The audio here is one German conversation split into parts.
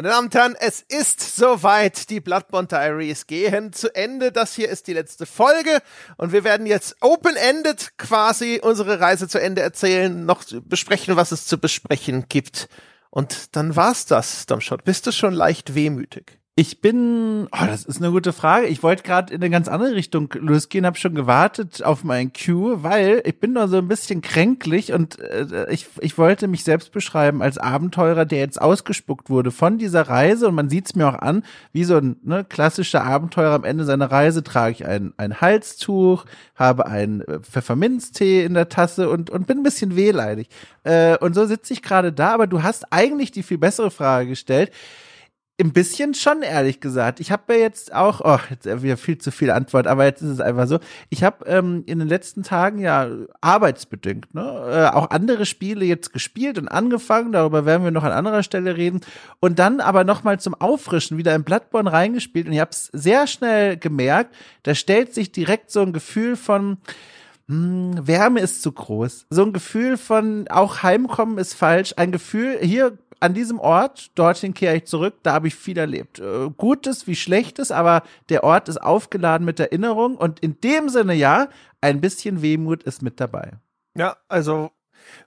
Meine Damen und Herren, es ist soweit. Die Bloodborne Diaries gehen zu Ende. Das hier ist die letzte Folge und wir werden jetzt open-ended quasi unsere Reise zu Ende erzählen, noch besprechen, was es zu besprechen gibt. Und dann war's das, Domshot. Bist du schon leicht wehmütig? Ich bin, oh, das ist eine gute Frage. Ich wollte gerade in eine ganz andere Richtung losgehen, habe schon gewartet auf mein Cue, weil ich bin noch so ein bisschen kränklich und äh, ich, ich wollte mich selbst beschreiben als Abenteurer, der jetzt ausgespuckt wurde von dieser Reise und man sieht es mir auch an, wie so ein ne, klassischer Abenteurer am Ende seiner Reise trage ich ein, ein Halstuch, habe einen äh, Pfefferminztee in der Tasse und, und bin ein bisschen wehleidig. Äh, und so sitze ich gerade da, aber du hast eigentlich die viel bessere Frage gestellt ein bisschen schon, ehrlich gesagt. Ich habe ja jetzt auch, oh, jetzt wieder viel zu viel Antwort, aber jetzt ist es einfach so. Ich habe ähm, in den letzten Tagen ja arbeitsbedingt, ne, äh, auch andere Spiele jetzt gespielt und angefangen. Darüber werden wir noch an anderer Stelle reden. Und dann aber noch mal zum Auffrischen wieder in Bloodborne reingespielt und ich habe es sehr schnell gemerkt. Da stellt sich direkt so ein Gefühl von hm, Wärme ist zu groß. So ein Gefühl von auch Heimkommen ist falsch. Ein Gefühl, hier an diesem Ort, dorthin kehre ich zurück, da habe ich viel erlebt. Äh, Gutes wie Schlechtes, aber der Ort ist aufgeladen mit Erinnerung und in dem Sinne ja, ein bisschen Wehmut ist mit dabei. Ja, also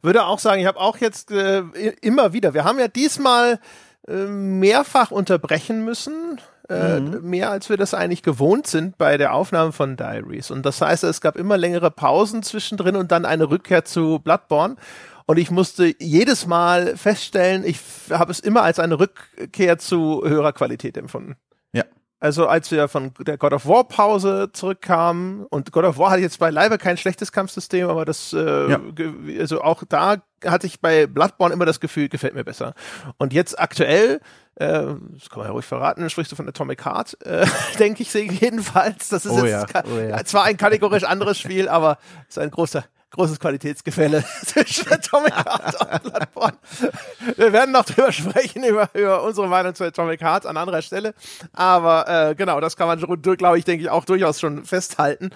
würde auch sagen, ich habe auch jetzt äh, immer wieder, wir haben ja diesmal äh, mehrfach unterbrechen müssen, äh, mhm. mehr als wir das eigentlich gewohnt sind bei der Aufnahme von Diaries. Und das heißt, es gab immer längere Pausen zwischendrin und dann eine Rückkehr zu Bloodborne. Und ich musste jedes Mal feststellen, ich habe es immer als eine Rückkehr zu höherer Qualität empfunden. Ja. Also als wir von der God of War Pause zurückkamen und God of War hatte jetzt beileibe kein schlechtes Kampfsystem, aber das, äh, ja. also auch da hatte ich bei Bloodborne immer das Gefühl, gefällt mir besser. Und jetzt aktuell, äh, das kann man ja ruhig verraten, sprichst du von Atomic Heart, äh, denke ich jedenfalls. Das ist oh jetzt ja. Oh ja. zwar ein kategorisch anderes Spiel, aber es ist ein großer großes Qualitätsgefälle zwischen Atomic Heart und Bloodborne. Wir werden noch drüber sprechen, über, über unsere Meinung zu Atomic Heart an anderer Stelle. Aber äh, genau, das kann man, glaube ich, denke ich, auch durchaus schon festhalten.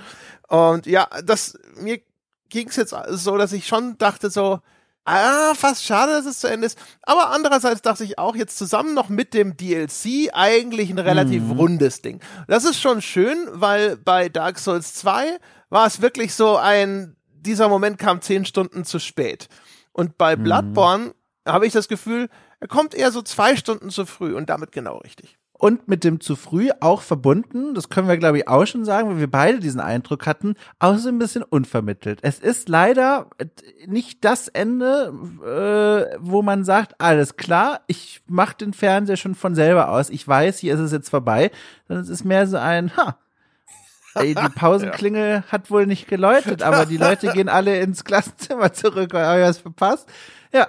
Und ja, das mir ging es jetzt so, dass ich schon dachte so, ah, fast schade, dass es zu Ende ist. Aber andererseits dachte ich auch jetzt zusammen noch mit dem DLC eigentlich ein relativ mhm. rundes Ding. Das ist schon schön, weil bei Dark Souls 2 war es wirklich so ein dieser Moment kam zehn Stunden zu spät. Und bei mhm. Bloodborne habe ich das Gefühl, er kommt eher so zwei Stunden zu früh und damit genau richtig. Und mit dem zu früh auch verbunden, das können wir glaube ich auch schon sagen, weil wir beide diesen Eindruck hatten, auch so ein bisschen unvermittelt. Es ist leider nicht das Ende, äh, wo man sagt, alles klar, ich mache den Fernseher schon von selber aus, ich weiß, hier ist es jetzt vorbei, sondern es ist mehr so ein, ha, Ey, die Pausenklingel ja. hat wohl nicht geläutet, aber die Leute gehen alle ins Klassenzimmer zurück. Habe ich was verpasst? Ja.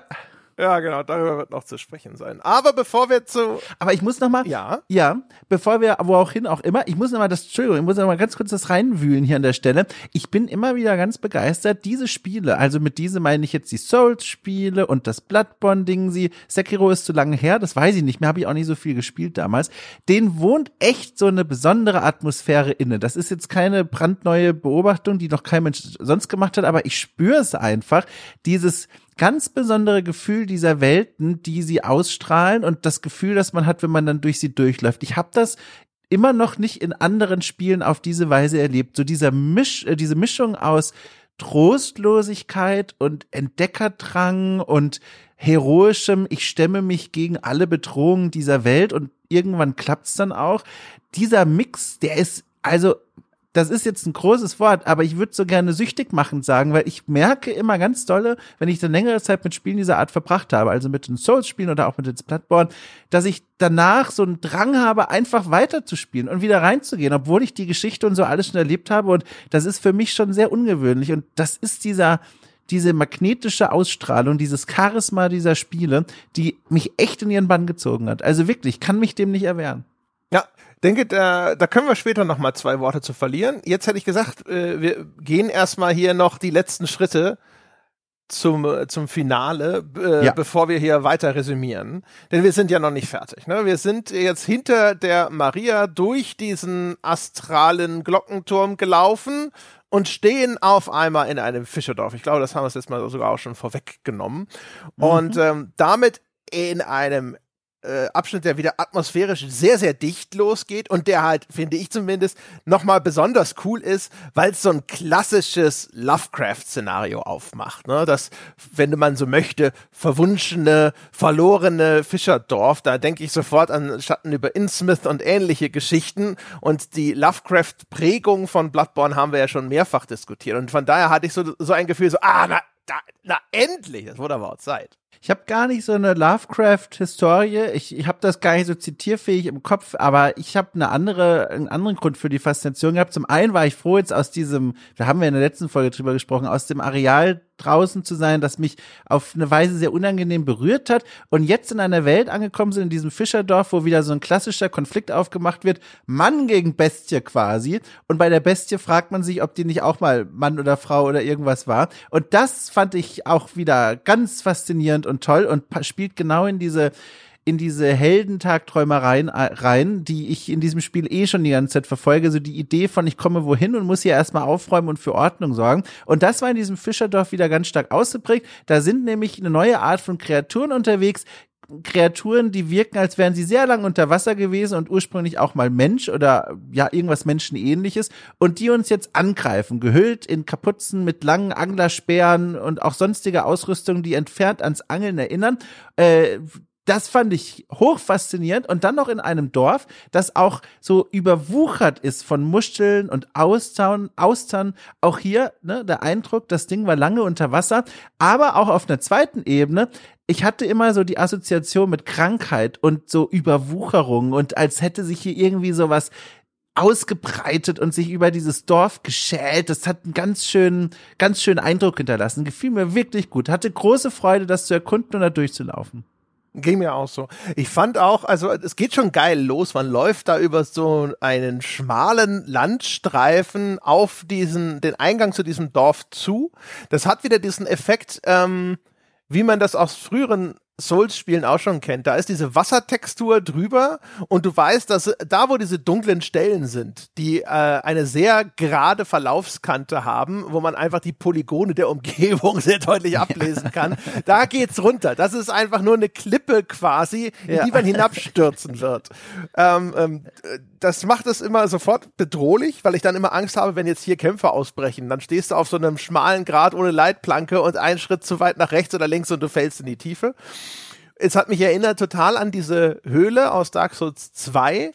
Ja, genau, darüber wird noch zu sprechen sein. Aber bevor wir zu. Aber ich muss noch mal. Ja. Ja, bevor wir wo auch hin auch immer, ich muss noch mal das, Entschuldigung, ich muss noch mal ganz kurz das reinwühlen hier an der Stelle. Ich bin immer wieder ganz begeistert, diese Spiele, also mit diese meine ich jetzt die Souls-Spiele und das Bloodborne-Ding, sie, Sekiro ist zu lange her, das weiß ich nicht mehr, habe ich auch nicht so viel gespielt damals. Den wohnt echt so eine besondere Atmosphäre inne. Das ist jetzt keine brandneue Beobachtung, die noch kein Mensch sonst gemacht hat, aber ich spüre es einfach, dieses, ganz besondere Gefühl dieser Welten, die sie ausstrahlen und das Gefühl, das man hat, wenn man dann durch sie durchläuft. Ich habe das immer noch nicht in anderen Spielen auf diese Weise erlebt. So dieser Misch, äh, diese Mischung aus Trostlosigkeit und Entdeckerdrang und heroischem, ich stemme mich gegen alle Bedrohungen dieser Welt und irgendwann klappt's dann auch. Dieser Mix, der ist also das ist jetzt ein großes Wort, aber ich würde so gerne süchtig machen sagen, weil ich merke immer ganz dolle, wenn ich dann längere Zeit mit Spielen dieser Art verbracht habe, also mit den Souls-Spielen oder auch mit den Bloodborne, dass ich danach so einen Drang habe, einfach weiterzuspielen und wieder reinzugehen, obwohl ich die Geschichte und so alles schon erlebt habe und das ist für mich schon sehr ungewöhnlich und das ist dieser diese magnetische Ausstrahlung, dieses Charisma dieser Spiele, die mich echt in ihren Bann gezogen hat. Also wirklich, kann mich dem nicht erwehren. Ja, denke, da, da können wir später noch mal zwei Worte zu verlieren. Jetzt hätte ich gesagt, äh, wir gehen erstmal hier noch die letzten Schritte zum, zum Finale, äh, ja. bevor wir hier weiter resümieren. Denn wir sind ja noch nicht fertig. Ne? Wir sind jetzt hinter der Maria durch diesen astralen Glockenturm gelaufen und stehen auf einmal in einem Fischerdorf. Ich glaube, das haben wir jetzt mal sogar auch schon vorweggenommen. Mhm. Und ähm, damit in einem äh, Abschnitt, der wieder atmosphärisch sehr, sehr dicht losgeht und der halt, finde ich zumindest, nochmal besonders cool ist, weil es so ein klassisches Lovecraft-Szenario aufmacht. Ne? Das, wenn man so möchte, verwunschene, verlorene Fischerdorf, da denke ich sofort an Schatten über Innsmouth und ähnliche Geschichten und die Lovecraft-Prägung von Bloodborne haben wir ja schon mehrfach diskutiert und von daher hatte ich so, so ein Gefühl, so, ah, na, da, na endlich, das wurde aber auch Zeit. Ich habe gar nicht so eine Lovecraft-Historie. Ich, ich habe das gar nicht so zitierfähig im Kopf, aber ich habe eine andere, einen anderen Grund für die Faszination gehabt. Zum einen war ich froh, jetzt aus diesem, da haben wir in der letzten Folge drüber gesprochen, aus dem Areal draußen zu sein, das mich auf eine Weise sehr unangenehm berührt hat und jetzt in einer Welt angekommen sind, in diesem Fischerdorf, wo wieder so ein klassischer Konflikt aufgemacht wird, Mann gegen Bestie quasi. Und bei der Bestie fragt man sich, ob die nicht auch mal Mann oder Frau oder irgendwas war. Und das fand ich auch wieder ganz faszinierend und toll und spielt genau in diese in diese Heldentagträumereien äh, rein, die ich in diesem Spiel eh schon die ganze Zeit verfolge. So die Idee von, ich komme wohin und muss hier erstmal aufräumen und für Ordnung sorgen. Und das war in diesem Fischerdorf wieder ganz stark ausgeprägt. Da sind nämlich eine neue Art von Kreaturen unterwegs, Kreaturen, die wirken, als wären sie sehr lang unter Wasser gewesen und ursprünglich auch mal Mensch oder ja, irgendwas Menschenähnliches und die uns jetzt angreifen, gehüllt in Kapuzen mit langen Anglersperren und auch sonstige Ausrüstung, die entfernt ans Angeln erinnern. Äh, das fand ich hoch faszinierend und dann noch in einem Dorf, das auch so überwuchert ist von Muscheln und Austern, Austern. Auch hier ne, der Eindruck, das Ding war lange unter Wasser, aber auch auf einer zweiten Ebene. Ich hatte immer so die Assoziation mit Krankheit und so Überwucherung und als hätte sich hier irgendwie sowas ausgebreitet und sich über dieses Dorf geschält. Das hat einen ganz schönen, ganz schönen Eindruck hinterlassen. Gefiel mir wirklich gut. Hatte große Freude, das zu erkunden und da durchzulaufen. Ging mir auch so. Ich fand auch, also es geht schon geil los. Man läuft da über so einen schmalen Landstreifen auf diesen, den Eingang zu diesem Dorf zu. Das hat wieder diesen Effekt, ähm, wie man das aus früheren Souls-Spielen auch schon kennt. Da ist diese Wassertextur drüber und du weißt, dass da, wo diese dunklen Stellen sind, die äh, eine sehr gerade Verlaufskante haben, wo man einfach die Polygone der Umgebung sehr deutlich ablesen kann, da geht's runter. Das ist einfach nur eine Klippe quasi, in ja. die man hinabstürzen wird. Ähm, ähm, das macht es immer sofort bedrohlich, weil ich dann immer Angst habe, wenn jetzt hier Kämpfe ausbrechen. Dann stehst du auf so einem schmalen Grat ohne Leitplanke und einen Schritt zu weit nach rechts oder links und du fällst in die Tiefe es hat mich erinnert total an diese Höhle aus Dark Souls 2,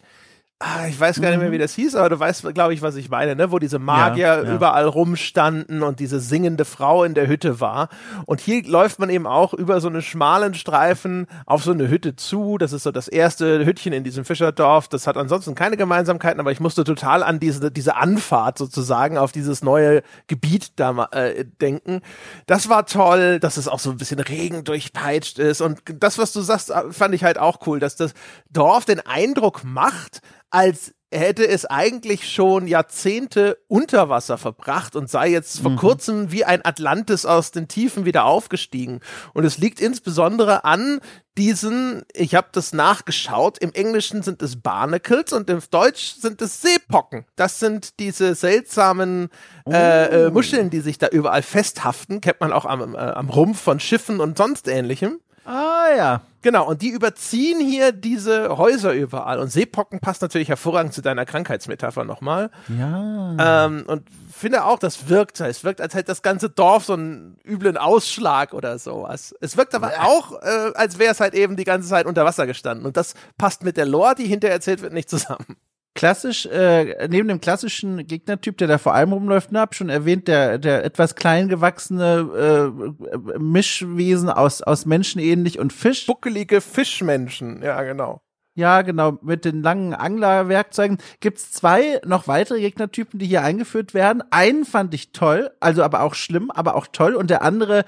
Ah, ich weiß gar nicht mehr, wie mhm. das hieß, aber du weißt, glaube ich, was ich meine, ne? wo diese Magier ja, ja. überall rumstanden und diese singende Frau in der Hütte war. Und hier läuft man eben auch über so einen schmalen Streifen auf so eine Hütte zu. Das ist so das erste Hüttchen in diesem Fischerdorf. Das hat ansonsten keine Gemeinsamkeiten, aber ich musste total an diese, diese Anfahrt sozusagen auf dieses neue Gebiet da äh, denken. Das war toll, dass es auch so ein bisschen Regen durchpeitscht ist. Und das, was du sagst, fand ich halt auch cool, dass das Dorf den Eindruck macht, als hätte es eigentlich schon Jahrzehnte unter Wasser verbracht und sei jetzt vor mhm. kurzem wie ein Atlantis aus den Tiefen wieder aufgestiegen. Und es liegt insbesondere an diesen, ich habe das nachgeschaut, im Englischen sind es Barnacles und im Deutsch sind es Seepocken. Das sind diese seltsamen äh, äh, oh. Muscheln, die sich da überall festhaften, kennt man auch am, äh, am Rumpf von Schiffen und sonst ähnlichem. Ah ja. Genau, und die überziehen hier diese Häuser überall. Und Seepocken passt natürlich hervorragend zu deiner Krankheitsmetapher nochmal. Ja. Ähm, und finde auch, das wirkt. Es wirkt, als hätte das ganze Dorf so einen üblen Ausschlag oder sowas. Es wirkt aber ja. auch, äh, als wäre es halt eben die ganze Zeit unter Wasser gestanden. Und das passt mit der Lore, die hinterher erzählt wird, nicht zusammen klassisch, äh, neben dem klassischen Gegnertyp, der da vor allem rumläuft, ne, hab schon erwähnt, der, der etwas klein gewachsene äh, Mischwesen aus, aus Menschen ähnlich und Fisch. Buckelige Fischmenschen, ja, genau. Ja, genau. Mit den langen Anglerwerkzeugen gibt's zwei noch weitere Gegnertypen, die hier eingeführt werden. Einen fand ich toll, also aber auch schlimm, aber auch toll. Und der andere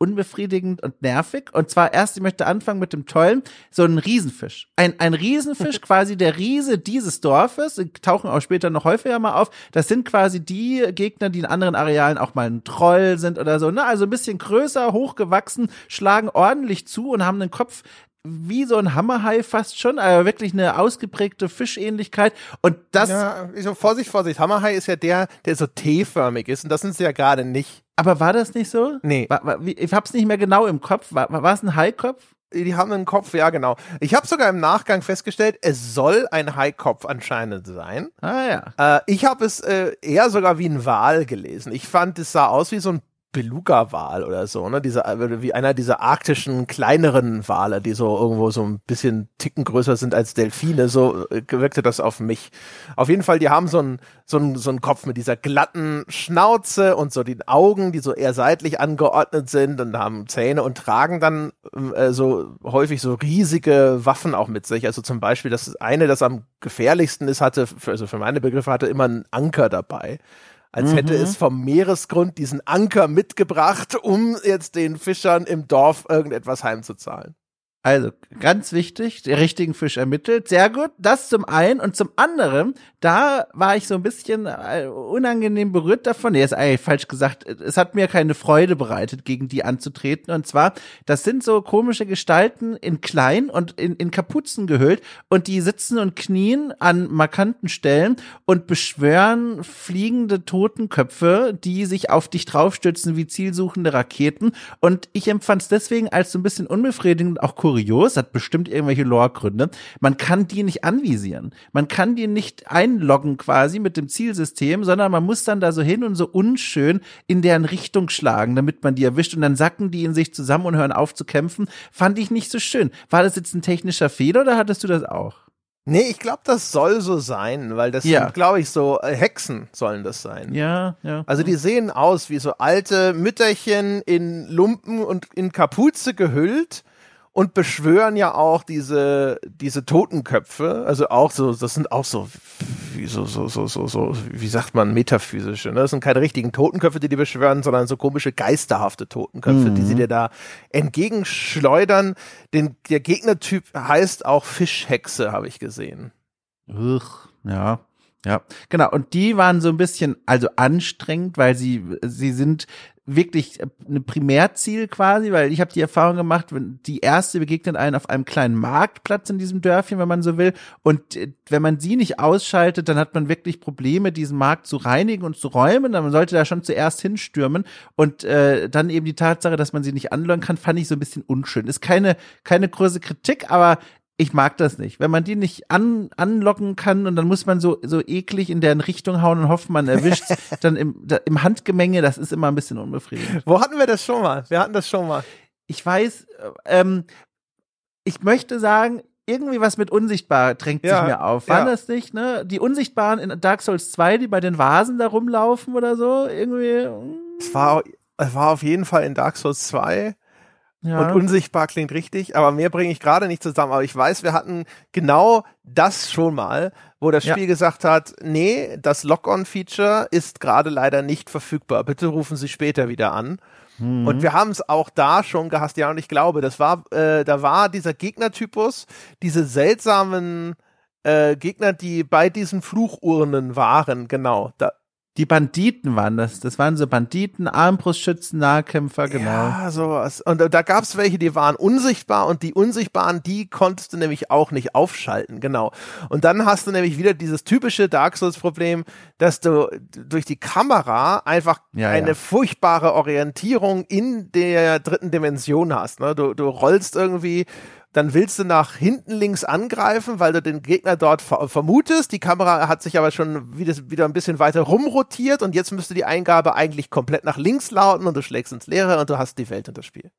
unbefriedigend und nervig. Und zwar erst, ich möchte anfangen mit dem tollen, so ein Riesenfisch. Ein, ein Riesenfisch, quasi der Riese dieses Dorfes, die tauchen auch später noch häufiger mal auf. Das sind quasi die Gegner, die in anderen Arealen auch mal ein Troll sind oder so. Ne? Also ein bisschen größer, hochgewachsen, schlagen ordentlich zu und haben einen Kopf wie so ein Hammerhai fast schon, aber wirklich eine ausgeprägte Fischähnlichkeit. Und das. Ja, so Vorsicht, Vorsicht. Hammerhai ist ja der, der so T-förmig ist. Und das sind sie ja gerade nicht. Aber war das nicht so? Nee. War, war, ich hab's nicht mehr genau im Kopf. War, war es ein Haikopf? Die haben einen Kopf, ja genau. Ich habe sogar im Nachgang festgestellt, es soll ein Haikopf anscheinend sein. Ah ja. Äh, ich habe es äh, eher sogar wie ein Wal gelesen. Ich fand, es sah aus wie so ein Beluga-Wal oder so, ne? Dieser, äh, wie einer dieser arktischen kleineren Wale, die so irgendwo so ein bisschen Ticken größer sind als Delfine, so äh, wirkte das auf mich. Auf jeden Fall, die haben so einen so einen, so einen Kopf mit dieser glatten Schnauze und so den Augen, die so eher seitlich angeordnet sind und haben Zähne und tragen dann äh, so häufig so riesige Waffen auch mit sich. Also zum Beispiel das eine, das am gefährlichsten ist, hatte, also für meine Begriffe, hatte immer einen Anker dabei als mhm. hätte es vom Meeresgrund diesen Anker mitgebracht, um jetzt den Fischern im Dorf irgendetwas heimzuzahlen. Also ganz wichtig, den richtigen Fisch ermittelt. Sehr gut. Das zum einen. Und zum anderen, da war ich so ein bisschen äh, unangenehm berührt davon. Nee, ist eigentlich falsch gesagt. Es hat mir keine Freude bereitet, gegen die anzutreten. Und zwar, das sind so komische Gestalten in klein und in, in Kapuzen gehüllt. Und die sitzen und knien an markanten Stellen und beschwören fliegende Totenköpfe, die sich auf dich draufstützen wie zielsuchende Raketen. Und ich empfand es deswegen als so ein bisschen unbefriedigend, auch kurios, hat bestimmt irgendwelche Lore-Gründe. Man kann die nicht anvisieren. Man kann die nicht einloggen quasi mit dem Zielsystem, sondern man muss dann da so hin und so unschön in deren Richtung schlagen, damit man die erwischt und dann sacken die in sich zusammen und hören auf zu kämpfen. Fand ich nicht so schön. War das jetzt ein technischer Fehler oder hattest du das auch? Nee, ich glaube, das soll so sein, weil das ja. sind, glaube ich, so äh, Hexen sollen das sein. Ja, ja. Also die sehen aus wie so alte Mütterchen in Lumpen und in Kapuze gehüllt und beschwören ja auch diese, diese Totenköpfe, also auch so, das sind auch so, wie so, so, so, so, so, wie sagt man, metaphysische, ne? Das sind keine richtigen Totenköpfe, die die beschwören, sondern so komische, geisterhafte Totenköpfe, mhm. die sie dir da entgegenschleudern. Den, der Gegnertyp heißt auch Fischhexe, habe ich gesehen. Uch, ja. Ja, genau. Und die waren so ein bisschen, also anstrengend, weil sie, sie sind wirklich ein Primärziel quasi, weil ich habe die Erfahrung gemacht, wenn die erste begegnet einen auf einem kleinen Marktplatz in diesem Dörfchen, wenn man so will, und äh, wenn man sie nicht ausschaltet, dann hat man wirklich Probleme, diesen Markt zu reinigen und zu räumen. Man sollte da schon zuerst hinstürmen und äh, dann eben die Tatsache, dass man sie nicht anlocken kann, fand ich so ein bisschen unschön. Ist keine keine große Kritik, aber ich mag das nicht. Wenn man die nicht an, anlocken kann und dann muss man so, so eklig in deren Richtung hauen und hoffen, man erwischt dann im, da, im Handgemenge, das ist immer ein bisschen unbefriedigend. Wo hatten wir das schon mal? Wir hatten das schon mal. Ich weiß, ähm, ich möchte sagen, irgendwie was mit Unsichtbar drängt ja, sich mir auf. War ja. das nicht, ne? Die Unsichtbaren in Dark Souls 2, die bei den Vasen da rumlaufen oder so? Irgendwie. Hm. Es war, es war auf jeden Fall in Dark Souls 2. Ja. Und unsichtbar klingt richtig, aber mehr bringe ich gerade nicht zusammen. Aber ich weiß, wir hatten genau das schon mal, wo das Spiel ja. gesagt hat, nee, das Lock-on-Feature ist gerade leider nicht verfügbar. Bitte rufen Sie später wieder an. Mhm. Und wir haben es auch da schon gehasst, ja, und ich glaube, das war, äh, da war dieser Gegnertypus, diese seltsamen äh, Gegner, die bei diesen Fluchurnen waren, genau. Da, die Banditen waren das. Das waren so Banditen, Armbrustschützen, Nahkämpfer, genau. Ja, sowas. Und da gab es welche, die waren unsichtbar und die Unsichtbaren, die konntest du nämlich auch nicht aufschalten, genau. Und dann hast du nämlich wieder dieses typische Dark Souls-Problem, dass du durch die Kamera einfach ja, eine ja. furchtbare Orientierung in der dritten Dimension hast. Ne? Du, du rollst irgendwie dann willst du nach hinten links angreifen, weil du den Gegner dort ver vermutest. Die Kamera hat sich aber schon wieder, wieder ein bisschen weiter rumrotiert und jetzt müsste die Eingabe eigentlich komplett nach links lauten und du schlägst ins Leere und du hast die Welt in das Spiel.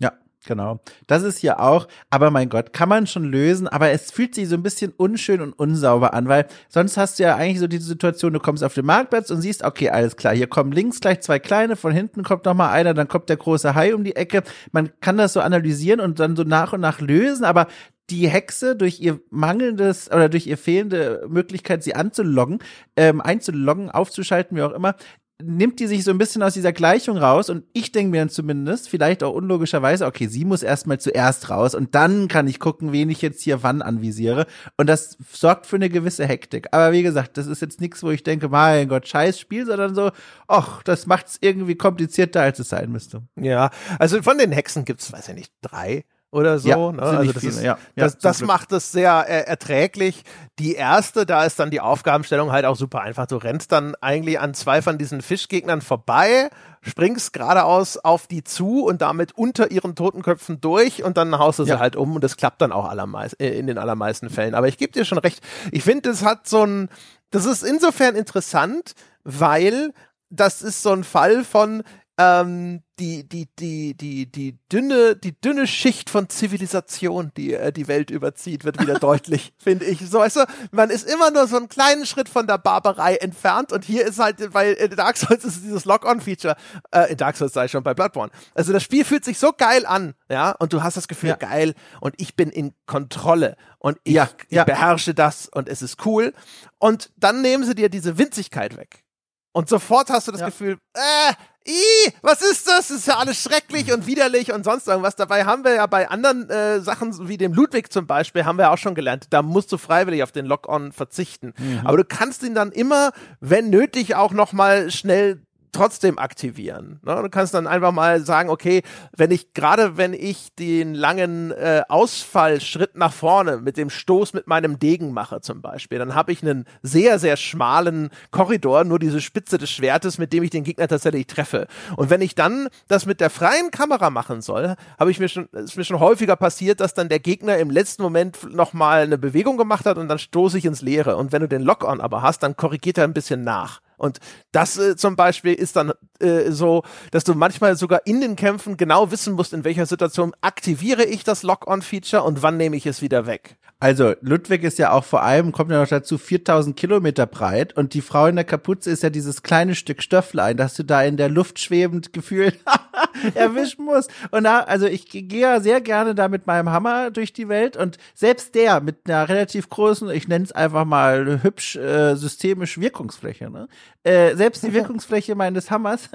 Ja, Genau. Das ist hier auch, aber mein Gott, kann man schon lösen, aber es fühlt sich so ein bisschen unschön und unsauber an, weil sonst hast du ja eigentlich so diese Situation, du kommst auf den Marktplatz und siehst, okay, alles klar, hier kommen links gleich zwei kleine, von hinten kommt noch mal einer, dann kommt der große Hai um die Ecke. Man kann das so analysieren und dann so nach und nach lösen, aber die Hexe durch ihr mangelndes oder durch ihr fehlende Möglichkeit, sie anzuloggen, ähm, einzuloggen, aufzuschalten, wie auch immer, nimmt die sich so ein bisschen aus dieser Gleichung raus und ich denke mir dann zumindest, vielleicht auch unlogischerweise, okay, sie muss erstmal zuerst raus und dann kann ich gucken, wen ich jetzt hier wann anvisiere und das sorgt für eine gewisse Hektik. Aber wie gesagt, das ist jetzt nichts, wo ich denke, mein Gott, scheiß Spiel, sondern so, ach, das macht's irgendwie komplizierter, als es sein müsste. Ja, also von den Hexen gibt's, weiß ich nicht, drei oder so. Ja, ne? Also das, viele, ist, ja. das, Ja, das macht es sehr äh, erträglich. Die erste, da ist dann die Aufgabenstellung halt auch super einfach. Du rennst dann eigentlich an zwei von diesen Fischgegnern vorbei, springst geradeaus auf die zu und damit unter ihren Totenköpfen durch und dann haust du sie halt um und das klappt dann auch allermeist, äh, in den allermeisten Fällen. Aber ich gebe dir schon recht. Ich finde, das hat so ein, das ist insofern interessant, weil das ist so ein Fall von ähm, die, die, die, die, die dünne, die dünne Schicht von Zivilisation, die äh, die Welt überzieht, wird wieder deutlich, finde ich. So, weißt du, man ist immer nur so einen kleinen Schritt von der Barbarei entfernt und hier ist halt, weil in Dark Souls ist dieses Lock-on-Feature, äh, in Dark Souls sei ich schon bei Bloodborne. Also das Spiel fühlt sich so geil an, ja, und du hast das Gefühl, Ja. geil, und ich bin in Kontrolle und ich, Ja, ich ja. beherrsche das und es ist cool. Und dann nehmen sie dir diese Winzigkeit weg. Und sofort hast du das Ja. Gefühl, äh, i, was ist das? Das ist ja alles schrecklich und widerlich und sonst irgendwas. Dabei haben wir ja bei anderen äh, Sachen, wie dem Ludwig zum Beispiel, haben wir auch schon gelernt, da musst du freiwillig auf den Lock-on verzichten. Aber du kannst ihn dann immer, wenn nötig, auch nochmal schnell trotzdem aktivieren. Ne? Du kannst dann einfach mal sagen, okay, wenn ich, gerade wenn ich den langen äh, Ausfallschritt nach vorne mit dem Stoß mit meinem Degen mache zum Beispiel, dann habe ich einen sehr, sehr schmalen Korridor, nur diese Spitze des Schwertes, mit dem ich den Gegner tatsächlich treffe. Und wenn ich dann das mit der freien Kamera machen soll, habe ich mir schon, ist mir schon häufiger passiert, dass dann der Gegner im letzten Moment nochmal eine Bewegung gemacht hat und dann stoße ich ins Leere. Und wenn du den Lock-on aber hast, dann korrigiert er ein bisschen nach. Und das äh, zum Beispiel ist dann äh, so, dass du manchmal sogar in den Kämpfen genau wissen musst, in welcher Situation aktiviere ich das Lock-on-Feature und wann nehme ich es wieder weg. Also Ludwig ist ja auch vor allem, kommt ja noch dazu, 4000 Kilometer breit und die Frau in der Kapuze ist ja dieses kleine Stück Stöfflein, das du da in der Luft schwebend gefühlt erwischen musst. Und da, also ich gehe ja sehr gerne da mit meinem Hammer durch die Welt und selbst der mit einer relativ großen, ich nenne es einfach mal hübsch äh, systemisch Wirkungsfläche, ne? Äh, selbst die Wirkungsfläche meines Hammers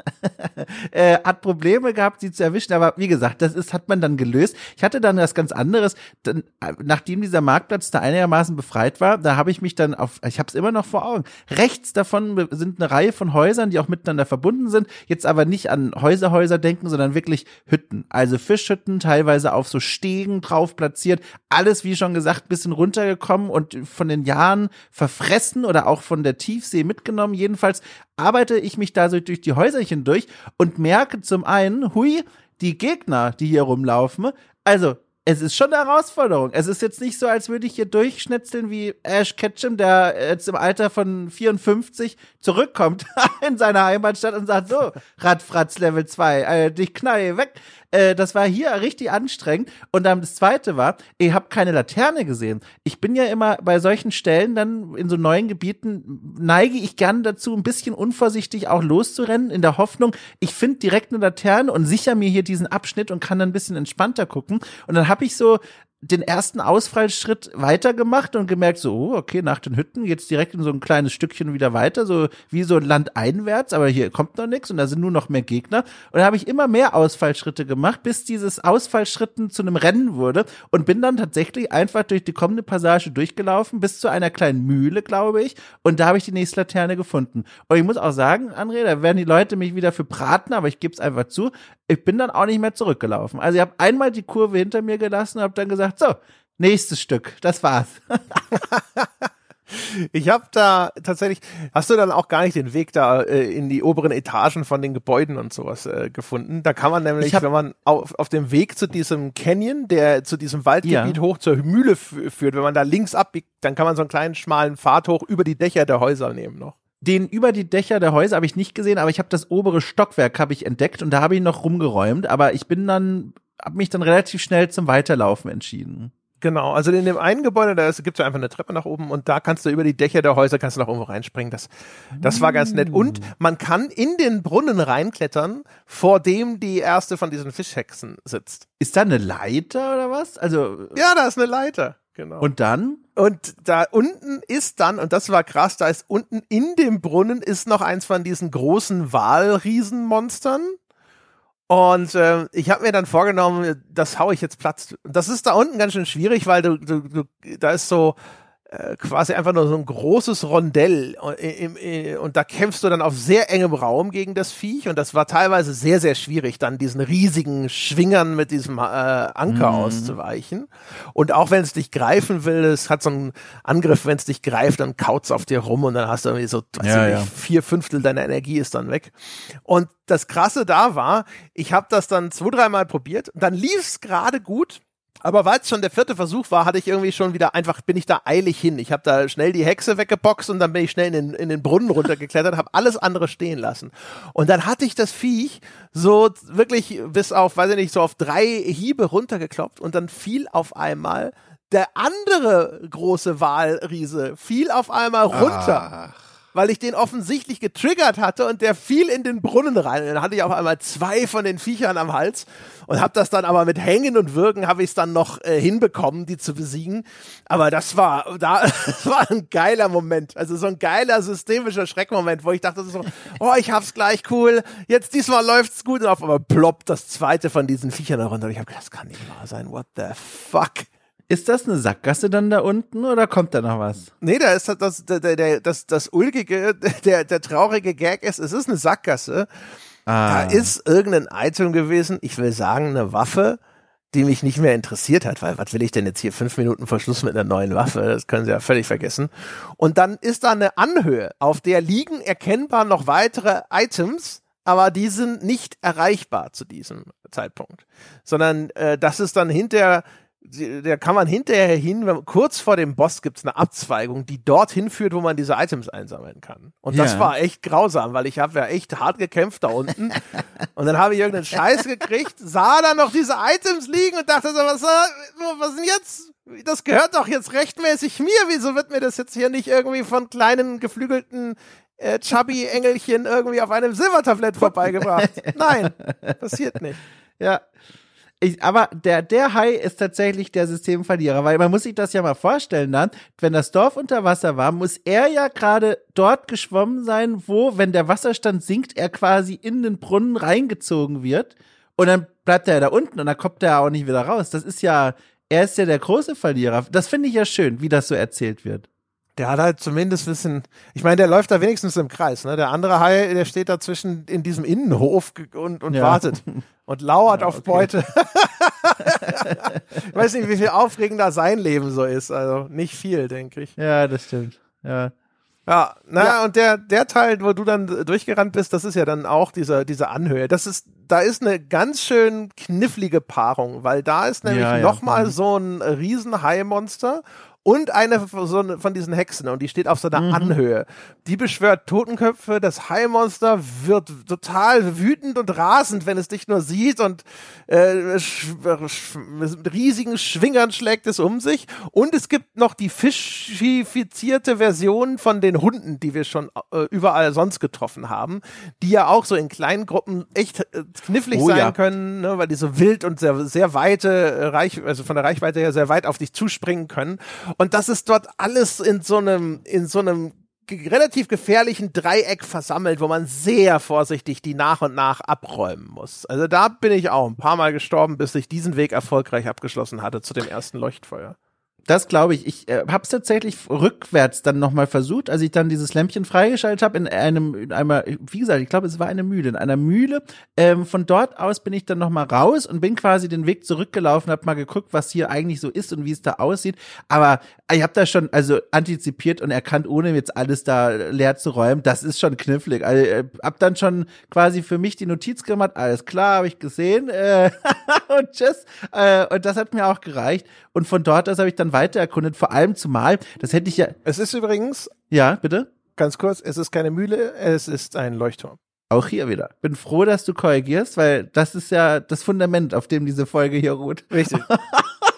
äh, hat Probleme gehabt, sie zu erwischen. Aber wie gesagt, das ist, hat man dann gelöst. Ich hatte dann was ganz anderes. Dann, äh, nachdem dieser Marktplatz da einigermaßen befreit war, da habe ich mich dann auf, ich habe es immer noch vor Augen. Rechts davon sind eine Reihe von Häusern, die auch miteinander verbunden sind. Jetzt aber nicht an Häuser, Häuser denken, sondern wirklich Hütten. Also Fischhütten, teilweise auf so Stegen drauf platziert. Alles, wie schon gesagt, bisschen runtergekommen und von den Jahren verfressen oder auch von der Tiefsee mitgenommen. Jedenfalls arbeite ich mich da so durch die Häuserchen durch und merke zum einen, hui, die Gegner, die hier rumlaufen, also es ist schon eine Herausforderung. Es ist jetzt nicht so, als würde ich hier durchschnitzeln wie Ash Ketchum, der jetzt im Alter von 54 zurückkommt in seine Heimatstadt und sagt, so, Radfratz Level 2, äh, dich knall weg. Äh, das war hier richtig anstrengend. Und dann das zweite war, ich habe keine Laterne gesehen. Ich bin ja immer bei solchen Stellen dann in so neuen Gebieten, neige ich gerne dazu, ein bisschen unvorsichtig auch loszurennen, in der Hoffnung, ich finde direkt eine Laterne und sicher mir hier diesen Abschnitt und kann dann ein bisschen entspannter gucken. Und dann habe ich so den ersten Ausfallschritt weitergemacht und gemerkt, so, oh, okay, nach den Hütten geht's direkt in so ein kleines Stückchen wieder weiter, so wie so landeinwärts, aber hier kommt noch nichts und da sind nur noch mehr Gegner. Und da habe ich immer mehr Ausfallschritte gemacht, bis dieses Ausfallschritten zu einem Rennen wurde und bin dann tatsächlich einfach durch die kommende Passage durchgelaufen, bis zu einer kleinen Mühle, glaube ich. Und da habe ich die nächste Laterne gefunden. Und ich muss auch sagen, André, da werden die Leute mich wieder für braten, aber ich gebe es einfach zu, ich bin dann auch nicht mehr zurückgelaufen. Also ich habe einmal die Kurve hinter mir gelassen und habe dann gesagt, so, nächstes Stück, das war's. Ich habe da tatsächlich, hast du dann auch gar nicht den Weg da äh, in die oberen Etagen von den Gebäuden und sowas äh, gefunden? Da kann man nämlich, wenn man auf, auf dem Weg zu diesem Canyon, der zu diesem Waldgebiet Ja. hoch zur Mühle fü- führt, wenn man da links abbiegt, dann kann man so einen kleinen schmalen Pfad hoch über die Dächer der Häuser nehmen noch. Den über die Dächer der Häuser habe ich nicht gesehen, aber ich habe das obere Stockwerk habe ich entdeckt und da habe ich noch rumgeräumt, aber ich bin dann habe mich dann relativ schnell zum Weiterlaufen entschieden. Genau, also in dem einen Gebäude, da gibt es einfach eine Treppe nach oben und da kannst du über die Dächer der Häuser, kannst du noch irgendwo reinspringen. Das, das war ganz nett. Und man kann in den Brunnen reinklettern, vor dem die erste von diesen Fischhexen sitzt. Ist da eine Leiter oder was? Also Ja, da ist eine Leiter. Genau. und dann? Und da unten ist dann, und das war krass, da ist unten in dem Brunnen ist noch eins von diesen großen Walriesenmonstern. Und äh, ich habe mir dann vorgenommen, das hau ich jetzt Platz. Das ist da unten ganz schön schwierig, weil du, du, du da ist so, quasi einfach nur so ein großes Rondell und, im, im, und da kämpfst du dann auf sehr engem Raum gegen das Viech und das war teilweise sehr, sehr schwierig, dann diesen riesigen Schwingern mit diesem äh, Anker mhm. auszuweichen. Und auch wenn es dich greifen will, es hat so einen Angriff, wenn es dich greift, dann kaut's auf dir rum und dann hast du irgendwie so ja, ja. vier Fünftel deiner Energie ist dann weg. Und das Krasse da war, ich habe das dann zwei, dreimal probiert und dann lief's gerade gut aber weil es schon der vierte Versuch war, hatte ich irgendwie schon wieder einfach, bin ich da eilig hin. Ich habe da schnell die Hexe weggeboxt und dann bin ich schnell in den, in den Brunnen runtergeklettert, habe alles andere stehen lassen. Und dann hatte ich das Viech so wirklich bis auf, weiß ich nicht, so auf drei Hiebe runtergekloppt und dann fiel auf einmal der andere große Walriese, fiel auf einmal runter. Ach weil ich den offensichtlich getriggert hatte und der fiel in den Brunnen rein. Und dann hatte ich auf einmal zwei von den Viechern am Hals und habe das dann aber mit Hängen und Wirken habe ich es dann noch äh, hinbekommen, die zu besiegen. Aber das war da das war ein geiler Moment, also so ein geiler systemischer Schreckmoment, wo ich dachte so, oh, ich hab's gleich cool, jetzt diesmal läuft's gut und auf einmal ploppt das zweite von diesen Viechern darunter. Und ich habe das kann nicht wahr sein. What the fuck? Ist das eine Sackgasse dann da unten oder kommt da noch was? Nee, da ist das, das, das, das, das ulkige, der, der traurige Gag ist, es ist eine Sackgasse. Ah. Da ist irgendein Item gewesen, ich will sagen, eine Waffe, die mich nicht mehr interessiert hat, weil was will ich denn jetzt hier fünf Minuten vor Schluss mit einer neuen Waffe? Das können Sie ja völlig vergessen. Und dann ist da eine Anhöhe, auf der liegen erkennbar noch weitere Items, aber die sind nicht erreichbar zu diesem Zeitpunkt, sondern äh, das ist dann hinter da kann man hinterher hin, wenn, kurz vor dem Boss gibt es eine Abzweigung, die dorthin führt, wo man diese Items einsammeln kann. Und das ja. war echt grausam, weil ich habe ja echt hart gekämpft da unten. und dann habe ich irgendeinen Scheiß gekriegt, sah dann noch diese Items liegen und dachte so, was, was ist denn jetzt? Das gehört doch jetzt rechtmäßig mir. Wieso wird mir das jetzt hier nicht irgendwie von kleinen geflügelten äh, Chubby-Engelchen irgendwie auf einem Silbertablett vorbeigebracht? Nein, passiert nicht. Ja, ich, aber der, der Hai ist tatsächlich der Systemverlierer, weil man muss sich das ja mal vorstellen dann, wenn das Dorf unter Wasser war, muss er ja gerade dort geschwommen sein, wo, wenn der Wasserstand sinkt, er quasi in den Brunnen reingezogen wird und dann bleibt er da unten und dann kommt er auch nicht wieder raus. Das ist ja, er ist ja der große Verlierer. Das finde ich ja schön, wie das so erzählt wird. Der hat halt zumindest wissen, ich meine, der läuft da wenigstens im Kreis, ne? Der andere Hai, der steht dazwischen in diesem Innenhof und, und ja. wartet und lauert ja, auf Beute. ich weiß nicht, wie viel aufregender sein Leben so ist. Also nicht viel, denke ich. Ja, das stimmt. Ja. Ja, na, ja. und der, der Teil, wo du dann durchgerannt bist, das ist ja dann auch diese, diese Anhöhe. Das ist, da ist eine ganz schön knifflige Paarung, weil da ist nämlich ja, ja. nochmal mhm. so ein Riesen-Hai-Monster und eine von diesen Hexen und die steht auf so einer mhm. Anhöhe. Die beschwört Totenköpfe, das High-Monster wird total wütend und rasend, wenn es dich nur sieht und äh, sch sch mit riesigen Schwingern schlägt es um sich und es gibt noch die fischifizierte Version von den Hunden, die wir schon äh, überall sonst getroffen haben, die ja auch so in kleinen Gruppen echt äh, knifflig oh, sein ja. können, ne, weil die so wild und sehr, sehr weite, äh, Reich, also von der Reichweite her sehr weit auf dich zuspringen können und das ist dort alles in so einem, in so einem relativ gefährlichen Dreieck versammelt, wo man sehr vorsichtig die nach und nach abräumen muss. Also da bin ich auch ein paar Mal gestorben, bis ich diesen Weg erfolgreich abgeschlossen hatte zu dem ersten Leuchtfeuer. Das glaube ich. Ich äh, habe es tatsächlich rückwärts dann nochmal versucht, als ich dann dieses Lämpchen freigeschaltet habe in einem, in einmal, wie gesagt, ich glaube, es war eine Mühle, in einer Mühle. Ähm, von dort aus bin ich dann nochmal raus und bin quasi den Weg zurückgelaufen, habe mal geguckt, was hier eigentlich so ist und wie es da aussieht. Aber ich habe da schon also antizipiert und erkannt, ohne jetzt alles da leer zu räumen, das ist schon knifflig. Also, äh, hab dann schon quasi für mich die Notiz gemacht, alles klar, habe ich gesehen äh, und tschüss. Äh, und das hat mir auch gereicht. Und von dort aus habe ich dann weiter erkundet, vor allem zumal, das hätte ich ja. Es ist übrigens. Ja, bitte? Ganz kurz, es ist keine Mühle, es ist ein Leuchtturm. Auch hier wieder. Bin froh, dass du korrigierst, weil das ist ja das Fundament, auf dem diese Folge hier ruht. Richtig.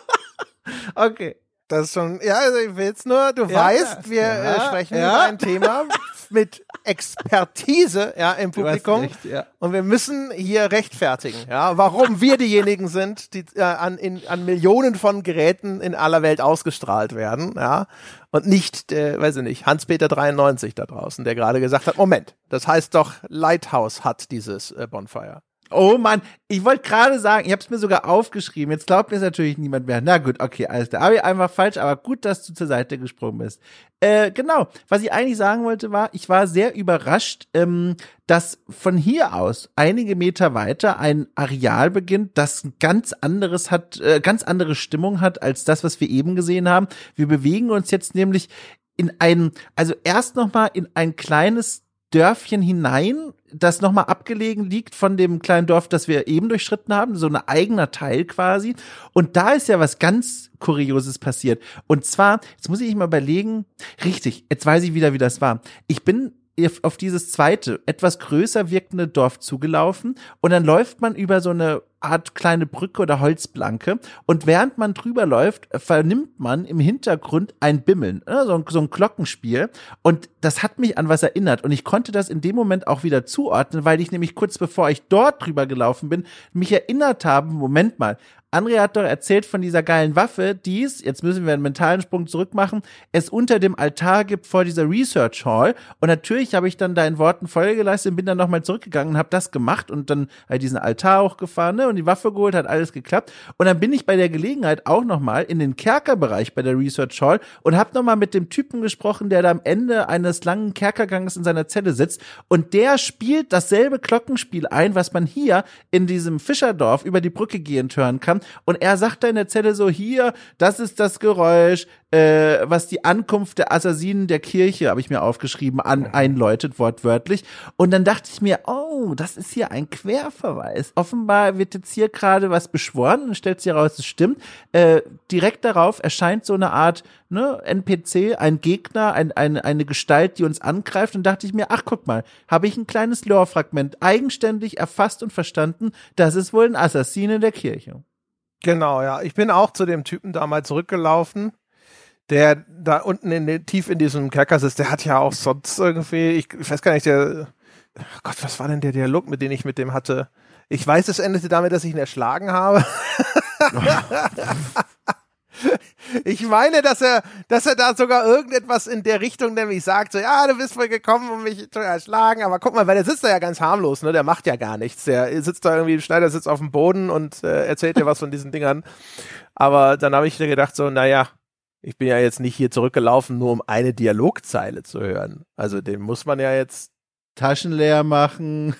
okay. Das ist schon, ja, also ich will jetzt nur, du ja, weißt, wir äh, ja, sprechen ja. über ein Thema mit Expertise, ja, im Publikum. Recht, ja. Und wir müssen hier rechtfertigen, ja, warum wir diejenigen sind, die äh, an, in, an Millionen von Geräten in aller Welt ausgestrahlt werden, ja. Und nicht, äh, weiß ich nicht, Hans-Peter 93 da draußen, der gerade gesagt hat, Moment, das heißt doch, Lighthouse hat dieses äh, Bonfire. Oh Mann, ich wollte gerade sagen, ich habe es mir sogar aufgeschrieben. Jetzt glaubt mir es natürlich niemand mehr. Na gut, okay, alles klar. Habe ich einfach falsch, aber gut, dass du zur Seite gesprungen bist. Äh, genau, was ich eigentlich sagen wollte war, ich war sehr überrascht, ähm, dass von hier aus einige Meter weiter ein Areal beginnt, das ein ganz anderes hat, äh, ganz andere Stimmung hat als das, was wir eben gesehen haben. Wir bewegen uns jetzt nämlich in ein, also erst noch mal in ein kleines Dörfchen hinein, das nochmal abgelegen liegt von dem kleinen Dorf, das wir eben durchschritten haben, so ein eigener Teil quasi. Und da ist ja was ganz Kurioses passiert. Und zwar, jetzt muss ich mal überlegen, richtig, jetzt weiß ich wieder, wie das war. Ich bin auf dieses zweite, etwas größer wirkende Dorf zugelaufen und dann läuft man über so eine Art kleine Brücke oder Holzplanke und während man drüber läuft, vernimmt man im Hintergrund ein Bimmeln, ne, so ein, so ein Glockenspiel und das hat mich an was erinnert und ich konnte das in dem Moment auch wieder zuordnen, weil ich nämlich kurz bevor ich dort drüber gelaufen bin, mich erinnert habe, Moment mal, Andrea hat doch erzählt von dieser geilen Waffe, die es, jetzt müssen wir einen mentalen Sprung zurückmachen, es unter dem Altar gibt vor dieser Research Hall. Und natürlich habe ich dann deinen Worten Folge geleistet und bin dann nochmal zurückgegangen und habe das gemacht und dann halt diesen Altar hochgefahren ne, und die Waffe geholt, hat alles geklappt. Und dann bin ich bei der Gelegenheit auch nochmal in den Kerkerbereich bei der Research Hall und habe nochmal mit dem Typen gesprochen, der da am Ende eines langen Kerkergangs in seiner Zelle sitzt. Und der spielt dasselbe Glockenspiel ein, was man hier in diesem Fischerdorf über die Brücke gehend hören kann und er sagt da in der Zelle so, hier, das ist das Geräusch, äh, was die Ankunft der Assassinen der Kirche, habe ich mir aufgeschrieben, an, einläutet, wortwörtlich. Und dann dachte ich mir, oh, das ist hier ein Querverweis. Offenbar wird jetzt hier gerade was beschworen und stellt sich heraus, es stimmt. Äh, direkt darauf erscheint so eine Art ne, NPC, ein Gegner, ein, ein, eine Gestalt, die uns angreift. Und dachte ich mir, ach guck mal, habe ich ein kleines Lore-Fragment eigenständig erfasst und verstanden, das ist wohl ein Assassine der Kirche. Genau, ja. Ich bin auch zu dem Typen da mal zurückgelaufen, der da unten in tief in diesem Kerker sitzt. Der hat ja auch sonst irgendwie, ich, ich weiß gar nicht, der, oh Gott, was war denn der Dialog, mit dem ich mit dem hatte? Ich weiß, es endete damit, dass ich ihn erschlagen habe. Ich meine, dass er, dass er da sogar irgendetwas in der Richtung nämlich sagt, so, ja, du bist wohl gekommen, um mich zu erschlagen, aber guck mal, weil der sitzt da ja ganz harmlos, ne, der macht ja gar nichts, der sitzt da irgendwie, Schneider sitzt auf dem Boden und äh, erzählt dir was von diesen Dingern, aber dann habe ich dir gedacht, so, naja, ich bin ja jetzt nicht hier zurückgelaufen, nur um eine Dialogzeile zu hören, also den muss man ja jetzt Taschen leer machen.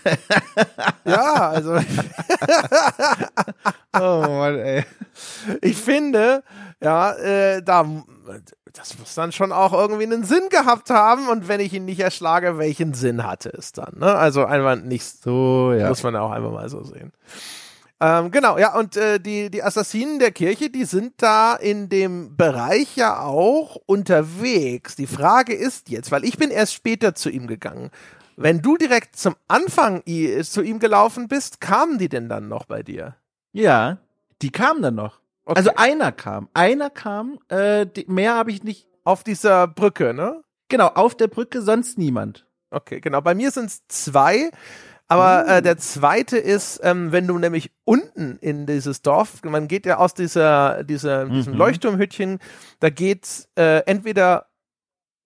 ja, also. oh Mann, ey. Ich finde, ja, äh, da, das muss dann schon auch irgendwie einen Sinn gehabt haben und wenn ich ihn nicht erschlage, welchen Sinn hatte es dann? Ne? Also einfach nicht so, ja. muss man auch einfach mal so sehen. Ähm, genau, ja, und äh, die, die Assassinen der Kirche, die sind da in dem Bereich ja auch unterwegs. Die Frage ist jetzt, weil ich bin erst später zu ihm gegangen. Wenn du direkt zum Anfang zu ihm gelaufen bist, kamen die denn dann noch bei dir? Ja, die kamen dann noch. Okay. Also einer kam. Einer kam, äh, die, mehr habe ich nicht. Auf dieser Brücke, ne? Genau, auf der Brücke sonst niemand. Okay, genau. Bei mir sind es zwei. Aber uh. äh, der zweite ist, ähm, wenn du nämlich unten in dieses Dorf, man geht ja aus dieser, dieser diesem mhm. Leuchtturmhütchen, da geht äh, entweder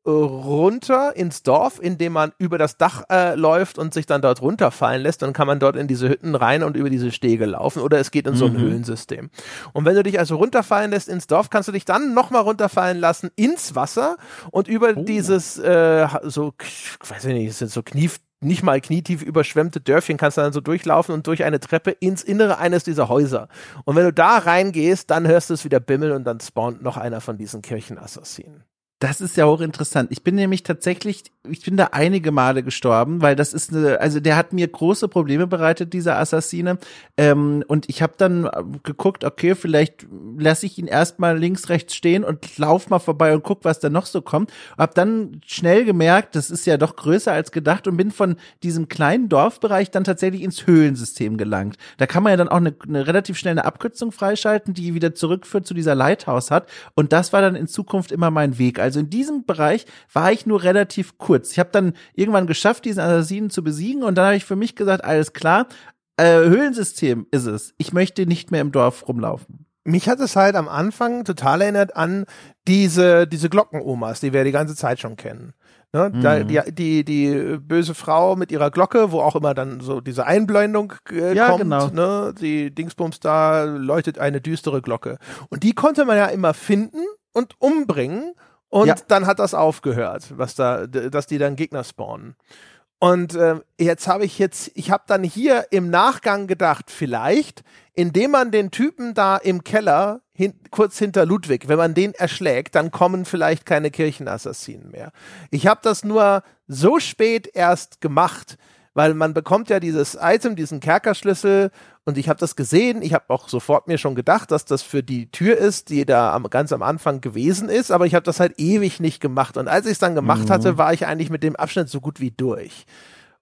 runter ins Dorf, indem man über das Dach äh, läuft und sich dann dort runterfallen lässt. Dann kann man dort in diese Hütten rein und über diese Stege laufen oder es geht in so ein mhm. Höhlensystem. Und wenn du dich also runterfallen lässt ins Dorf, kannst du dich dann nochmal runterfallen lassen ins Wasser und über oh. dieses äh, so, ich weiß nicht, es sind so Knief nicht mal knietief überschwemmte Dörfchen kannst du dann so durchlaufen und durch eine Treppe ins Innere eines dieser Häuser. Und wenn du da reingehst, dann hörst du es wieder bimmeln und dann spawnt noch einer von diesen Kirchenassassinen. Das ist ja auch interessant. Ich bin nämlich tatsächlich, ich bin da einige Male gestorben, weil das ist eine, also der hat mir große Probleme bereitet, dieser Assassine. Ähm, und ich habe dann äh, geguckt, okay, vielleicht lasse ich ihn erstmal links, rechts stehen und lauf mal vorbei und guck, was da noch so kommt. Hab dann schnell gemerkt, das ist ja doch größer als gedacht und bin von diesem kleinen Dorfbereich dann tatsächlich ins Höhlensystem gelangt. Da kann man ja dann auch eine, eine relativ schnelle Abkürzung freischalten, die wieder zurückführt zu dieser Lighthouse hat. Und das war dann in Zukunft immer mein Weg. Also also in diesem Bereich war ich nur relativ kurz. Ich habe dann irgendwann geschafft, diesen Assassinen zu besiegen und dann habe ich für mich gesagt, alles klar, äh, Höhlensystem ist es. Ich möchte nicht mehr im Dorf rumlaufen. Mich hat es halt am Anfang total erinnert an diese, diese Glockenomas, die wir die ganze Zeit schon kennen. Ne? Mhm. Da, die, die, die böse Frau mit ihrer Glocke, wo auch immer dann so diese Einblendung äh, ja, kommt, genau. ne? die Dingsbums da leuchtet eine düstere Glocke. Und die konnte man ja immer finden und umbringen und ja. dann hat das aufgehört, was da, dass die dann Gegner spawnen. Und äh, jetzt habe ich jetzt, ich habe dann hier im Nachgang gedacht, vielleicht, indem man den Typen da im Keller hin, kurz hinter Ludwig, wenn man den erschlägt, dann kommen vielleicht keine Kirchenassassinen mehr. Ich habe das nur so spät erst gemacht, weil man bekommt ja dieses Item, diesen Kerkerschlüssel und ich habe das gesehen. Ich habe auch sofort mir schon gedacht, dass das für die Tür ist, die da am, ganz am Anfang gewesen ist, aber ich habe das halt ewig nicht gemacht. Und als ich es dann gemacht mhm. hatte, war ich eigentlich mit dem Abschnitt so gut wie durch.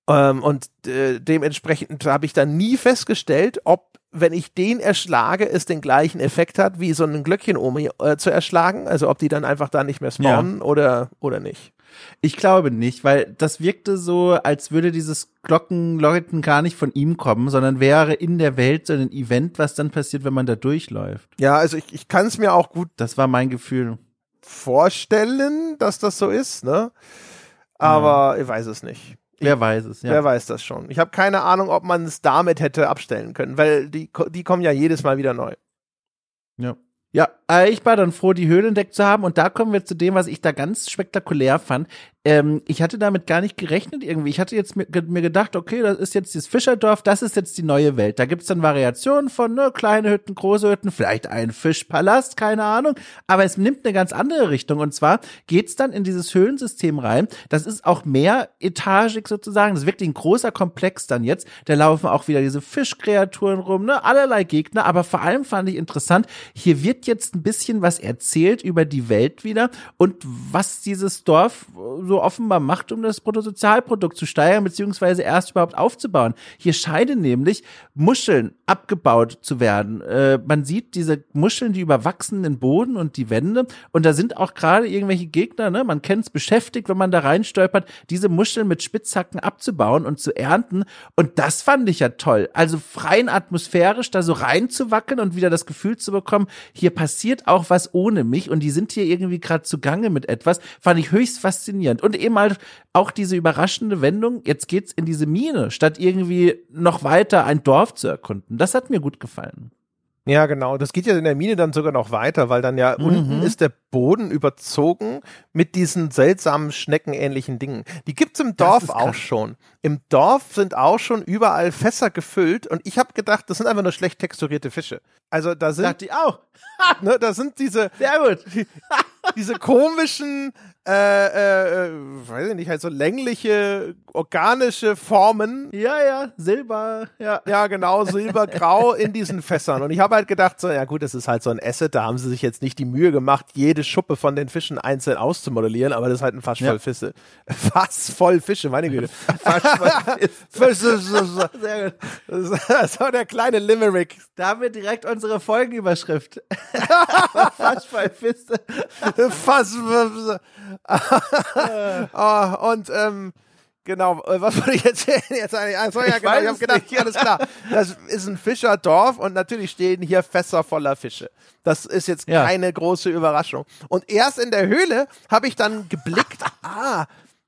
Ähm, und äh, dementsprechend habe ich dann nie festgestellt, ob wenn ich den erschlage, es den gleichen Effekt hat, wie so ein Glöckchen Omi äh, zu erschlagen. Also ob die dann einfach da nicht mehr spawnen ja. oder, oder nicht. Ich glaube nicht, weil das wirkte so, als würde dieses Glockenläuten gar nicht von ihm kommen, sondern wäre in der Welt so ein Event, was dann passiert, wenn man da durchläuft. Ja, also ich, ich kann es mir auch gut. Das war mein Gefühl. Vorstellen, dass das so ist, ne? Aber ja. ich weiß es nicht. Wer weiß es, ja. Wer weiß das schon. Ich habe keine Ahnung, ob man es damit hätte abstellen können, weil die, die kommen ja jedes Mal wieder neu. Ja. Ja, ich war dann froh, die Höhle entdeckt zu haben. Und da kommen wir zu dem, was ich da ganz spektakulär fand ähm, ich hatte damit gar nicht gerechnet irgendwie. Ich hatte jetzt mir, mir, gedacht, okay, das ist jetzt das Fischerdorf, das ist jetzt die neue Welt. Da gibt's dann Variationen von ne, kleine Hütten, große Hütten, vielleicht ein Fischpalast, keine Ahnung. Aber es nimmt eine ganz andere Richtung. Und zwar geht's dann in dieses Höhlensystem rein. Das ist auch mehr etagig sozusagen. Das ist wirklich ein großer Komplex dann jetzt. Da laufen auch wieder diese Fischkreaturen rum, ne, allerlei Gegner. Aber vor allem fand ich interessant, hier wird jetzt ein bisschen was erzählt über die Welt wieder und was dieses Dorf so offenbar macht, um das Bruttosozialprodukt zu steigern, beziehungsweise erst überhaupt aufzubauen. Hier scheinen nämlich Muscheln abgebaut zu werden. Äh, man sieht diese Muscheln, die überwachsen den Boden und die Wände. Und da sind auch gerade irgendwelche Gegner, ne? man kennt es beschäftigt, wenn man da reinstolpert, diese Muscheln mit Spitzhacken abzubauen und zu ernten. Und das fand ich ja toll. Also freien atmosphärisch da so reinzuwackeln und wieder das Gefühl zu bekommen, hier passiert auch was ohne mich und die sind hier irgendwie gerade zugange mit etwas, fand ich höchst faszinierend und eben halt auch diese überraschende Wendung, jetzt geht's in diese Mine, statt irgendwie noch weiter ein Dorf zu erkunden. Das hat mir gut gefallen. Ja, genau. Das geht ja in der Mine dann sogar noch weiter, weil dann ja mhm. unten ist der Boden überzogen mit diesen seltsamen schneckenähnlichen Dingen. Die gibt's im Dorf auch schon. Im Dorf sind auch schon überall Fässer gefüllt und ich habe gedacht, das sind einfach nur schlecht texturierte Fische. Also da sind Dachte ich auch. ne, da sind diese Sehr gut. diese komischen äh, äh, weiß ich nicht, halt so längliche, organische Formen. Ja, ja, Silber, ja. Ja, genau, silbergrau in diesen Fässern. Und ich habe halt gedacht, so, ja gut, das ist halt so ein Asset, da haben sie sich jetzt nicht die Mühe gemacht, jede Schuppe von den Fischen einzeln auszumodellieren, aber das ist halt ein Fass voll ja. Fische. Fass voll Fische, meine Güte. Fass voll Fische. Sehr gut. Das war der kleine Limerick. Da haben wir direkt unsere Folgenüberschrift. Fass voll Fische. Fass oh, und ähm, Genau, äh, was wollte ich erzählen? Jetzt eigentlich? Achso, ja, ich genau, ich habe gedacht, ja, alles klar. Das ist ein Fischerdorf und natürlich stehen hier Fässer voller Fische. Das ist jetzt ja. keine große Überraschung. Und erst in der Höhle habe ich dann geblickt, ah,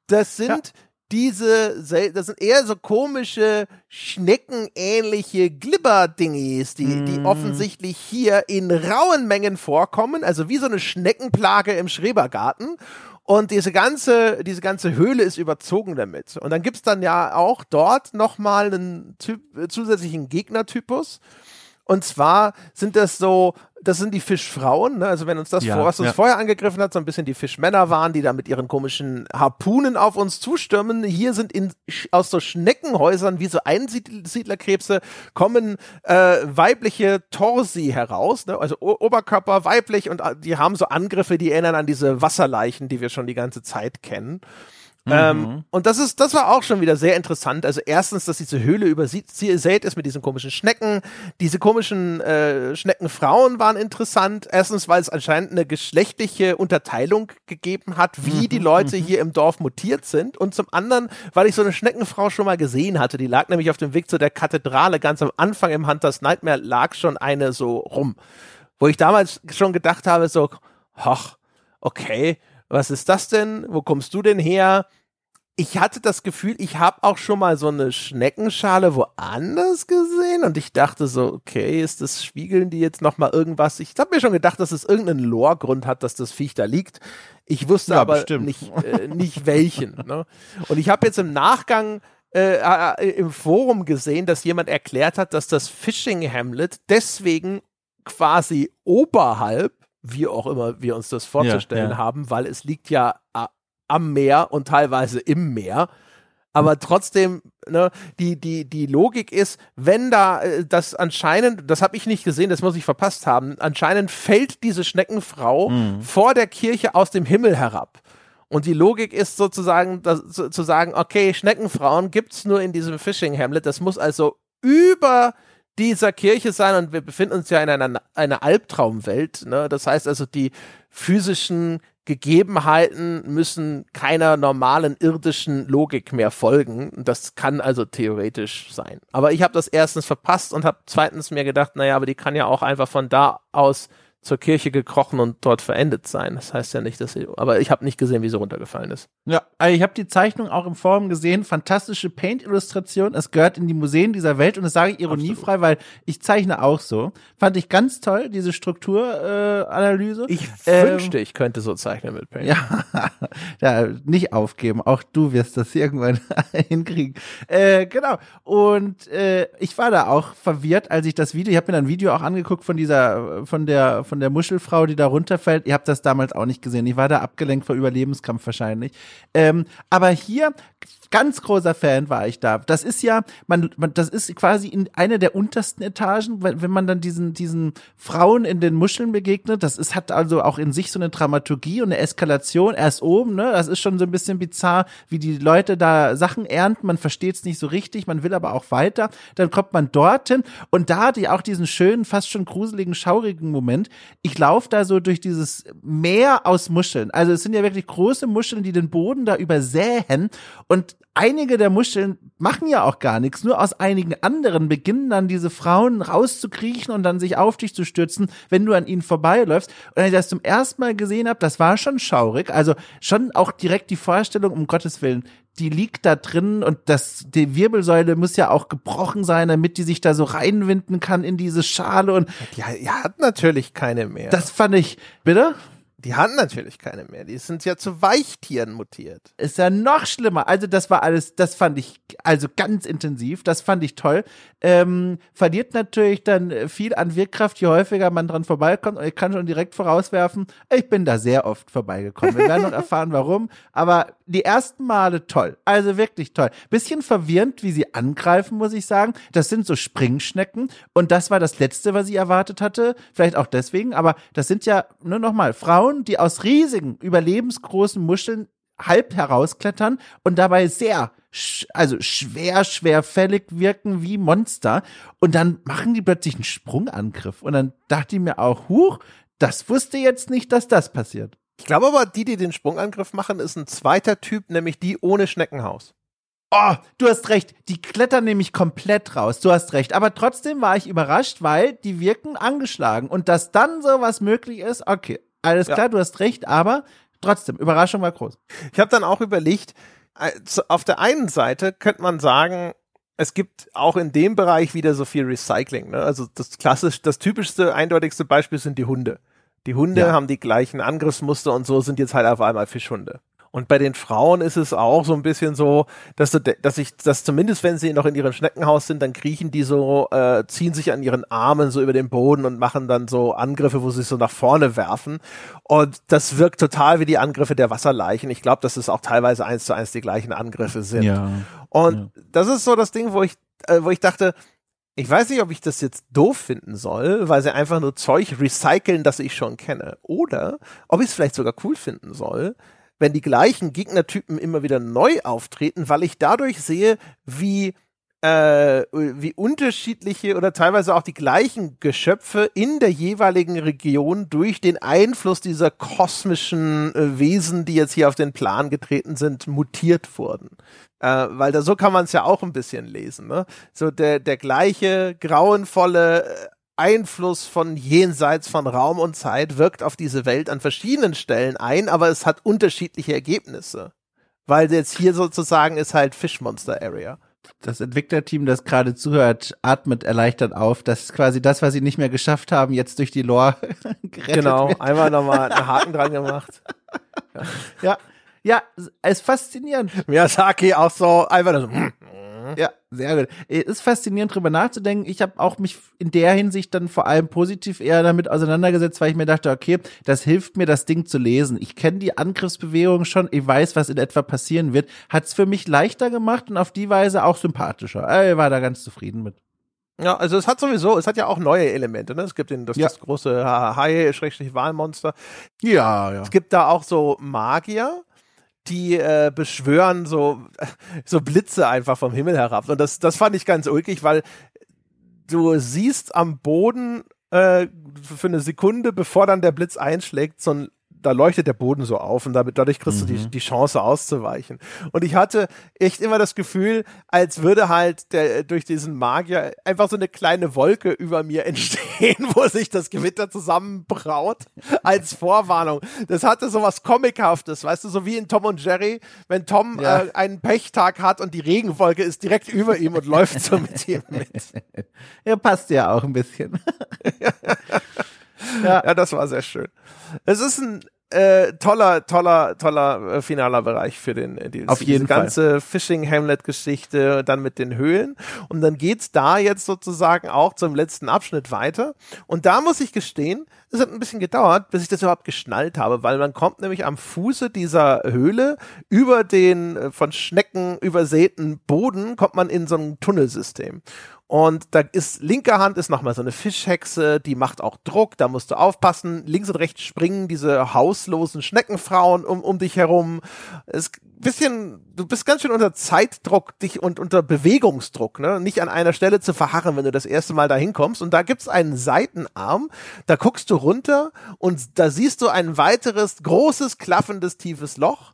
das sind ja. Diese, das sind eher so komische, schneckenähnliche Glibber-Dingis, die, mm. die offensichtlich hier in rauen Mengen vorkommen, also wie so eine Schneckenplage im Schrebergarten. Und diese ganze, diese ganze Höhle ist überzogen damit. Und dann gibt's dann ja auch dort nochmal einen typ, zusätzlichen Gegnertypus. Und zwar sind das so, das sind die Fischfrauen, ne? also wenn uns das ja, vor, was uns ja. vorher angegriffen hat, so ein bisschen die Fischmänner waren, die da mit ihren komischen Harpunen auf uns zustürmen. Hier sind in, aus so Schneckenhäusern wie so Einsiedlerkrebse kommen äh, weibliche Torsi heraus, ne? also o Oberkörper weiblich und äh, die haben so Angriffe, die erinnern an diese Wasserleichen, die wir schon die ganze Zeit kennen. Ähm, mhm. und das ist, das war auch schon wieder sehr interessant. Also erstens, dass diese Höhle übersät ist mit diesen komischen Schnecken. Diese komischen äh, Schneckenfrauen waren interessant. Erstens, weil es anscheinend eine geschlechtliche Unterteilung gegeben hat, wie mhm. die Leute mhm. hier im Dorf mutiert sind. Und zum anderen, weil ich so eine Schneckenfrau schon mal gesehen hatte. Die lag nämlich auf dem Weg zu der Kathedrale ganz am Anfang im Hunters Nightmare lag schon eine so rum. wo ich damals schon gedacht habe, so, ach, okay, was ist das denn? Wo kommst du denn her? ich hatte das Gefühl, ich habe auch schon mal so eine Schneckenschale woanders gesehen und ich dachte so, okay, ist das spiegeln die jetzt noch mal irgendwas? Ich habe mir schon gedacht, dass es irgendeinen Lore-Grund hat, dass das Viech da liegt. Ich wusste ja, aber nicht, äh, nicht welchen. Ne? Und ich habe jetzt im Nachgang äh, äh, im Forum gesehen, dass jemand erklärt hat, dass das Fishing Hamlet deswegen quasi oberhalb, wie auch immer wir uns das vorzustellen ja, ja. haben, weil es liegt ja äh, am Meer und teilweise im Meer. Aber trotzdem, ne, die, die, die Logik ist, wenn da äh, das anscheinend, das habe ich nicht gesehen, das muss ich verpasst haben, anscheinend fällt diese Schneckenfrau mhm. vor der Kirche aus dem Himmel herab. Und die Logik ist sozusagen das, zu, zu sagen, okay, Schneckenfrauen gibt's nur in diesem Fishing Hamlet. Das muss also über dieser Kirche sein und wir befinden uns ja in einer, einer Albtraumwelt. Ne? Das heißt also, die physischen Gegebenheiten müssen keiner normalen irdischen Logik mehr folgen. Das kann also theoretisch sein. Aber ich habe das erstens verpasst und habe zweitens mir gedacht, naja, aber die kann ja auch einfach von da aus zur Kirche gekrochen und dort verendet sein. Das heißt ja nicht, dass sie, aber ich habe nicht gesehen, wie sie runtergefallen ist. Ja, also ich habe die Zeichnung auch im Forum gesehen, fantastische Paint-Illustration. Es gehört in die Museen dieser Welt und das sage ich ironiefrei, Absolut. weil ich zeichne auch so. Fand ich ganz toll, diese Strukturanalyse. Äh, ich ähm, wünschte, ich könnte so zeichnen mit Paint. Ja, ja nicht aufgeben. Auch du wirst das irgendwann hinkriegen. Äh, genau. Und äh, ich war da auch verwirrt, als ich das Video, ich habe mir ein Video auch angeguckt von dieser, von der von der Muschelfrau, die da runterfällt. Ihr habt das damals auch nicht gesehen. Ich war da abgelenkt vor Überlebenskampf wahrscheinlich. Ähm, aber hier ganz großer Fan war ich da. Das ist ja, man, man das ist quasi in einer der untersten Etagen, wenn, wenn man dann diesen, diesen Frauen in den Muscheln begegnet. Das ist, hat also auch in sich so eine Dramaturgie und eine Eskalation erst oben, ne? Das ist schon so ein bisschen bizarr, wie die Leute da Sachen ernten. Man versteht es nicht so richtig, man will aber auch weiter. Dann kommt man dorthin und da hatte ich auch diesen schönen, fast schon gruseligen, schaurigen Moment. Ich laufe da so durch dieses Meer aus Muscheln. Also es sind ja wirklich große Muscheln, die den Boden da übersäen und einige der Muscheln machen ja auch gar nichts. Nur aus einigen anderen beginnen dann diese Frauen rauszukriechen und dann sich auf dich zu stürzen, wenn du an ihnen vorbeiläufst. Und als ich das zum ersten Mal gesehen habe, das war schon schaurig. Also schon auch direkt die Vorstellung, um Gottes Willen, die liegt da drin und das, die Wirbelsäule muss ja auch gebrochen sein, damit die sich da so reinwinden kann in diese Schale und. Die, die hat natürlich keine mehr. Das fand ich, bitte? Die hatten natürlich keine mehr. Die sind ja zu Weichtieren mutiert. Ist ja noch schlimmer. Also das war alles, das fand ich also ganz intensiv. Das fand ich toll. Ähm, verliert natürlich dann viel an Wirkkraft, je häufiger man dran vorbeikommt. Und ich kann schon direkt vorauswerfen, ich bin da sehr oft vorbeigekommen. Wir werden noch erfahren, warum. Aber die ersten Male toll. Also wirklich toll. Bisschen verwirrend, wie sie angreifen, muss ich sagen. Das sind so Springschnecken. Und das war das Letzte, was ich erwartet hatte. Vielleicht auch deswegen. Aber das sind ja, nur nochmal, Frauen Frauen, die aus riesigen, überlebensgroßen Muscheln halb herausklettern und dabei sehr, also schwer, schwerfällig wirken wie Monster. Und dann machen die plötzlich einen Sprungangriff. Und dann dachte ich mir auch, huch, das wusste jetzt nicht, dass das passiert. Ich glaube aber, die, die den Sprungangriff machen, ist ein zweiter Typ, nämlich die ohne Schneckenhaus. Oh, du hast recht. Die klettern nämlich komplett raus. Du hast recht. Aber trotzdem war ich überrascht, weil die wirken angeschlagen. Und dass dann sowas möglich ist, okay, alles klar, ja. du hast recht, aber trotzdem, Überraschung war groß. Ich habe dann auch überlegt, äh, auf der einen Seite könnte man sagen, es gibt auch in dem Bereich wieder so viel Recycling. Ne? Also das klassisch, das typischste, eindeutigste Beispiel sind die Hunde. Die Hunde ja. haben die gleichen Angriffsmuster und so sind jetzt halt auf einmal Fischhunde. Und bei den Frauen ist es auch so ein bisschen so, dass, du, dass ich, dass zumindest wenn sie noch in ihrem Schneckenhaus sind, dann kriechen die so, äh, ziehen sich an ihren Armen so über den Boden und machen dann so Angriffe, wo sie so nach vorne werfen. Und das wirkt total wie die Angriffe der Wasserleichen. Ich glaube, dass es auch teilweise eins zu eins die gleichen Angriffe sind. Ja. Und ja. das ist so das Ding, wo ich, äh, wo ich dachte, ich weiß nicht, ob ich das jetzt doof finden soll, weil sie einfach nur Zeug recyceln, das ich schon kenne. Oder ob ich es vielleicht sogar cool finden soll, wenn die gleichen Gegnertypen immer wieder neu auftreten, weil ich dadurch sehe, wie äh, wie unterschiedliche oder teilweise auch die gleichen Geschöpfe in der jeweiligen Region durch den Einfluss dieser kosmischen äh, Wesen, die jetzt hier auf den Plan getreten sind, mutiert wurden. Äh, weil da so kann man es ja auch ein bisschen lesen. Ne? So der, der gleiche grauenvolle äh, Einfluss von jenseits von Raum und Zeit wirkt auf diese Welt an verschiedenen Stellen ein, aber es hat unterschiedliche Ergebnisse. Weil jetzt hier sozusagen ist halt Fischmonster Area. Das Entwicklerteam, das gerade zuhört, atmet erleichtert auf. Das ist quasi das, was sie nicht mehr geschafft haben, jetzt durch die Lore gerettet Genau, wird. einmal nochmal einen Haken dran gemacht. Ja. ja, ja, es ist faszinierend. Miyazaki auch so einfach so. Hm, ja, sehr gut. Es ist faszinierend, drüber nachzudenken. Ich habe auch mich in der Hinsicht dann vor allem positiv eher damit auseinandergesetzt, weil ich mir dachte, okay, das hilft mir, das Ding zu lesen. Ich kenne die Angriffsbewegung schon, ich weiß, was in etwa passieren wird. Hat es für mich leichter gemacht und auf die Weise auch sympathischer. Ich war da ganz zufrieden mit. Ja, also es hat sowieso, es hat ja auch neue Elemente, ne? Es gibt den, das, ja. das große Hai-Wahlmonster. Ja, ja. Es gibt da auch so Magier, die äh, beschwören so, so Blitze einfach vom Himmel herab. Und das, das fand ich ganz ulkig, weil du siehst am Boden äh, für eine Sekunde, bevor dann der Blitz einschlägt, so ein da leuchtet der Boden so auf und damit, dadurch kriegst mhm. du die, mhm. die Chance auszuweichen. Und ich hatte echt immer das Gefühl, als würde halt der, durch diesen Magier einfach so eine kleine Wolke über mir entstehen, wo sich das Gewitter zusammenbraut als Vorwarnung. Das hatte so was Comichaftes, weißt du, so wie in Tom und Jerry, wenn Tom ja. äh, einen Pechtag hat und die Regenwolke ist direkt über ihm und läuft so mit ihm mit. Ja, passt ja auch ein bisschen. ja. ja, das war sehr schön. Es ist ein äh, toller, toller, toller äh, finaler Bereich für den äh, die, Auf jeden ganze Fishing Hamlet Geschichte dann mit den Höhlen. Und dann geht's da jetzt sozusagen auch zum letzten Abschnitt weiter. Und da muss ich gestehen, es hat ein bisschen gedauert, bis ich das überhaupt geschnallt habe, weil man kommt nämlich am Fuße dieser Höhle über den äh, von Schnecken übersäten Boden kommt man in so ein Tunnelsystem und da ist linker Hand ist nochmal so eine Fischhexe, die macht auch Druck, da musst du aufpassen. Links und rechts springen diese hauslosen Schneckenfrauen um, um dich herum. Es bisschen, du bist ganz schön unter Zeitdruck dich und unter Bewegungsdruck, ne? Nicht an einer Stelle zu verharren, wenn du das erste Mal da hinkommst. Und da gibt's einen Seitenarm, da guckst du runter und da siehst du ein weiteres großes, klaffendes, tiefes Loch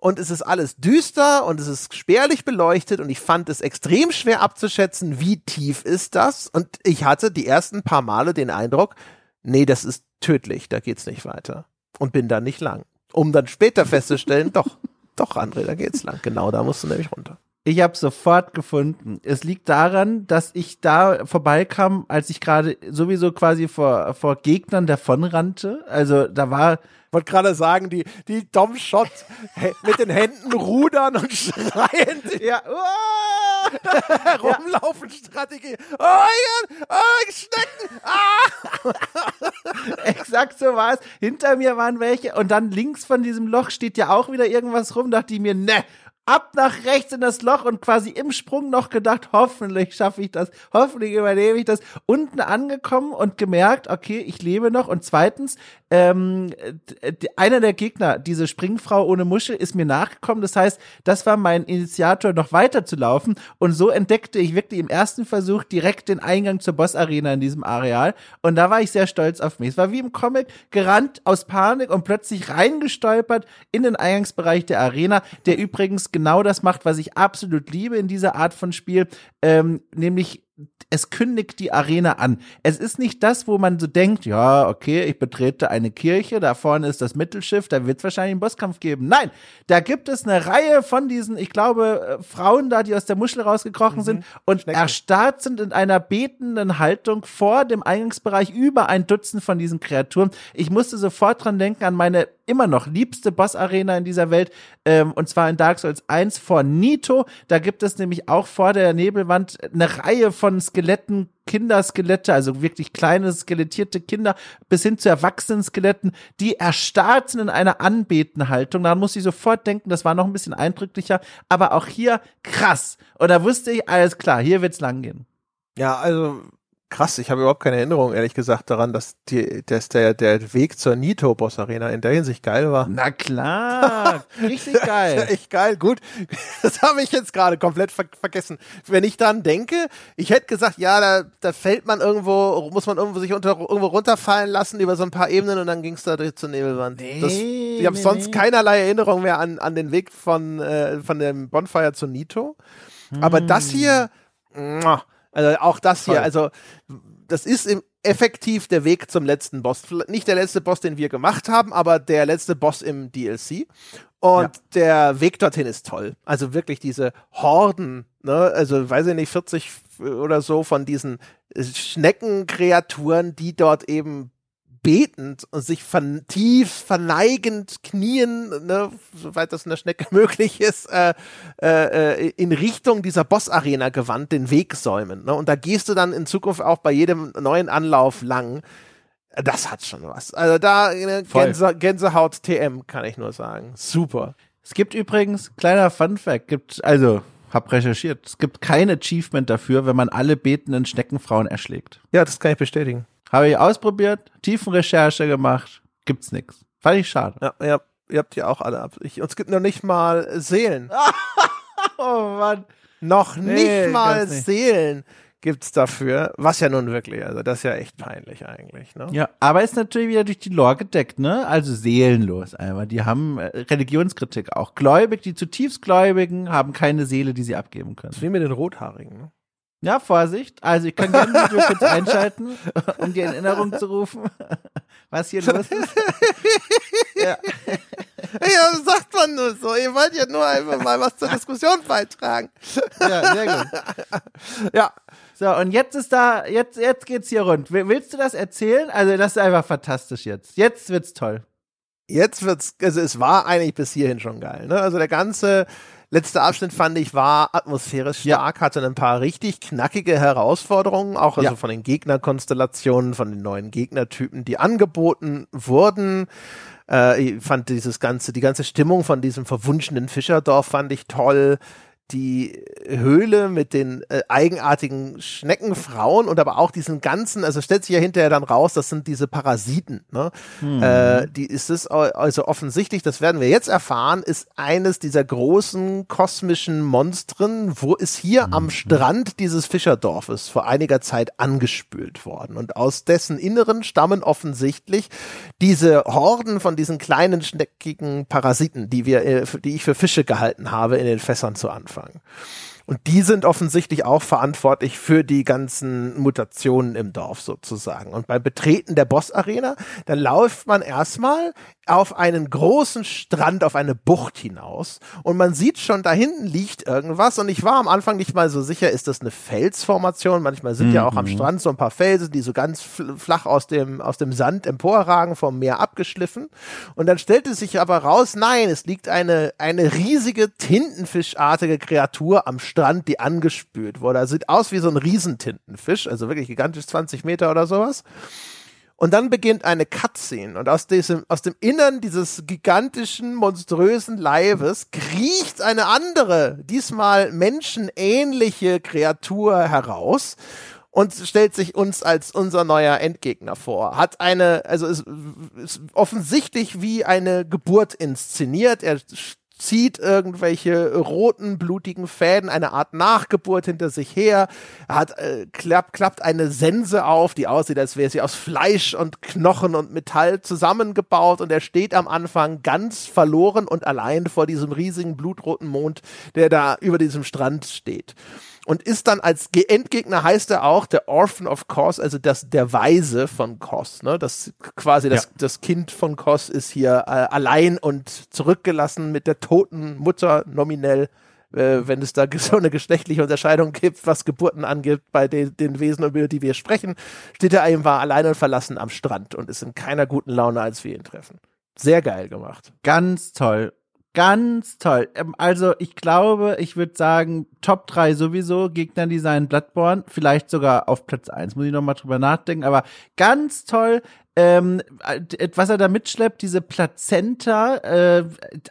und es ist alles düster und es ist spärlich beleuchtet und ich fand es extrem schwer abzuschätzen, wie tief ist das und ich hatte die ersten paar Male den Eindruck, nee, das ist tödlich, da geht's nicht weiter und bin da nicht lang. Um dann später festzustellen, doch, doch, André, da geht's lang. Genau, da musst du nämlich runter. Ich habe sofort gefunden. Es liegt daran, dass ich da vorbeikam, als ich gerade sowieso quasi vor, vor Gegnern davonrannte. Also da war wollte gerade sagen, die, die Dom Shot mit den Händen rudern und schreien. Ja. Rumlaufen Strategie. Oh Gott, oh, Schnecken. Ah! Exakt so war es. Hinter mir waren welche und dann links von diesem Loch steht ja auch wieder irgendwas rum. Dachte ich mir, ne, ab nach rechts in das Loch und quasi im Sprung noch gedacht, hoffentlich schaffe ich das, hoffentlich überlebe ich das. Unten angekommen und gemerkt, okay, ich lebe noch. Und zweitens, ähm, einer der Gegner, diese Springfrau ohne Muschel, ist mir nachgekommen. Das heißt, das war mein Initiator, noch weiter zu laufen. Und so entdeckte ich wirklich im ersten Versuch direkt den Eingang zur Boss-Arena in diesem Areal. Und da war ich sehr stolz auf mich. Es war wie im Comic, gerannt aus Panik und plötzlich reingestolpert in den Eingangsbereich der Arena, der übrigens genau das macht, was ich absolut liebe in dieser Art von Spiel, ähm, nämlich es kündigt die Arena an. Es ist nicht das, wo man so denkt, ja, okay, ich betrete eine Kirche, da vorne ist das Mittelschiff, da wird es wahrscheinlich einen Bosskampf geben. Nein, da gibt es eine Reihe von diesen, ich glaube, äh, Frauen da, die aus der Muschel rausgekrochen mhm. sind und Schnecken. erstarrt sind in einer betenden Haltung vor dem Eingangsbereich über ein Dutzend von diesen Kreaturen. Ich musste sofort dran denken an meine immer noch liebste Boss-Arena in dieser Welt, ähm, und zwar in Dark Souls 1 vor Nito. Da gibt es nämlich auch vor der Nebelwand eine Reihe von Skeletten, Kinderskelette, also wirklich kleine skelettierte Kinder, bis hin zu erwachsenen Skeletten, die erstarrt sind in einer Anbetenhaltung. Da muss ich sofort denken, das war noch ein bisschen eindrücklicher, aber auch hier krass. Und da wusste ich, alles klar, hier wird's lang gehen. Ja, also krass, ich habe überhaupt keine Erinnerung, ehrlich gesagt, daran, dass, die, dass der, der Weg zur Nito Boss Arena in der Hinsicht geil war. Na klar, richtig geil. echt geil, gut. Das habe ich jetzt gerade komplett ver vergessen. Wenn ich dran denke, ich hätte gesagt, ja, da, da fällt man irgendwo, muss man irgendwo sich unter, irgendwo runterfallen lassen über so ein paar Ebenen und dann ging es da durch zur Nebelwand. Nee, das, ich habe nee, sonst nee. keinerlei Erinnerung mehr an, an den Weg von, äh, von dem Bonfire zu Nito. Hm. Aber das hier, muah, also auch das hier, Voll. also das ist im effektiv der Weg zum letzten Boss. Nicht der letzte Boss, den wir gemacht haben, aber der letzte Boss im DLC. Und ja. der Weg dorthin ist toll. Also wirklich diese Horden, ne, also weiß ich nicht, 40 oder so von diesen Schneckenkreaturen, die dort eben betend und sich von tief verneigend knien, ne, soweit das in der Schnecke möglich ist, äh, äh, in Richtung dieser Boss-Arena gewandt den Weg säumen. Ne? Und da gehst du dann in Zukunft auch bei jedem neuen Anlauf lang. Das hat schon was. Also da ne, Gänse, Gänsehaut TM, kann ich nur sagen. Super. Es gibt übrigens, kleiner Fun-Fact, gibt, also hab recherchiert, es gibt kein Achievement dafür, wenn man alle betenden Schneckenfrauen erschlägt. Ja, das kann ich bestätigen. Habe ich ausprobiert, Tiefenrecherche gemacht, gibt's nix. Fand ich schade. Ja, ja ihr habt ja auch alle ab. Ich, uns gibt noch nicht mal Seelen. oh Mann. Noch nee, nicht mal nicht. Seelen gibt's dafür, was ja nun wirklich, also das ist ja echt peinlich eigentlich, ne? Ja, aber ist natürlich wieder durch die Lore gedeckt, ne? Also seelenlos einmal. Die haben äh, Religionskritik auch. Gläubig, die zutiefst Gläubigen haben keine Seele, die sie abgeben können. wie mit den Rothaarigen, ne? Ja, Vorsicht. Also ich kann gerne Video kurz einschalten, um dir in Erinnerung zu rufen, was hier los ist. ja. ja, sagt man nur so. Ihr wollt ja nur einfach mal was zur Diskussion beitragen. ja, sehr gut. Ja. So, und jetzt ist da, jetzt, jetzt geht's hier rund. Willst du das erzählen? Also, das ist einfach fantastisch jetzt. Jetzt wird's toll. Jetzt wird's, also es war eigentlich bis hierhin schon geil, ne? Also der ganze, letzte Abschnitt fand ich war atmosphärisch stark, ja. hatte ein paar richtig knackige Herausforderungen, auch also ja. von den Gegnerkonstellationen, von den neuen Gegnertypen, die angeboten wurden. Äh, ich fand dieses ganze, die ganze Stimmung von diesem verwunschenen Fischerdorf fand ich toll die Höhle mit den äh, eigenartigen Schneckenfrauen und aber auch diesen ganzen, also stellt sich ja hinterher dann raus, das sind diese Parasiten. Ne? Hm. Äh, die ist es also offensichtlich, das werden wir jetzt erfahren, ist eines dieser großen kosmischen Monstren, wo ist hier hm. am Strand dieses Fischerdorfes vor einiger Zeit angespült worden und aus dessen Inneren stammen offensichtlich diese Horden von diesen kleinen schneckigen Parasiten, die wir, äh, die ich für Fische gehalten habe in den Fässern zu Anfang anfangen. Und die sind offensichtlich auch verantwortlich für die ganzen Mutationen im Dorf sozusagen. Und beim Betreten der Boss-Arena, dann läuft man erstmal auf einen großen Strand, auf eine Bucht hinaus und man sieht schon, da hinten liegt irgendwas und ich war am Anfang nicht mal so sicher, ist das eine Felsformation? Manchmal sind mhm. ja auch am mhm. Strand so ein paar Felsen, die so ganz flach aus dem, aus dem Sand emporragen, vom Meer abgeschliffen und dann stellte sich aber raus, nein, es liegt eine, eine riesige Tintenfischartige Kreatur am Strand, die angespült wurde. Also sieht aus wie so ein Riesentintenfisch, also wirklich gigantisch 20 Meter oder sowas. Und dann beginnt eine Cutscene und aus diesem, aus dem Innern dieses gigantischen, monströsen Leibes kriecht eine andere, diesmal menschenähnliche Kreatur heraus und stellt sich uns als unser neuer Endgegner vor. Hat eine, also ist, ist offensichtlich wie eine Geburt inszeniert. Er zieht irgendwelche roten, blutigen Fäden, eine Art Nachgeburt hinter sich her. Er hat, äh, klappt, klappt eine Sense auf, die aussieht, als wäre sie aus Fleisch und Knochen und Metall zusammengebaut und er steht am Anfang ganz verloren und allein vor diesem riesigen blutroten Mond, der da über diesem Strand steht und ist dann als Endgegner heißt er auch der Orphan of Kos, also das der Weise von Kos, ne? Das quasi das, ja. das Kind von Kos ist hier äh, allein und zurückgelassen mit der toten Mutter nominell. Äh, wenn es da so eine geschlechtliche Unterscheidung gibt, was Geburten angibt, bei den, den Wesen, über die wir sprechen, steht er einfach allein und verlassen am Strand und ist in keiner guten Laune, als wir ihn treffen. Sehr geil gemacht. Ganz toll. Ganz toll. Ähm, also ich glaube, ich würde sagen, Top 3 sowieso, Gegnerdesign Bloodborne, vielleicht sogar auf Platz 1, muss ich nochmal drüber nachdenken, aber ganz toll. Ähm, was er da mitschleppt, diese Plazenta, äh,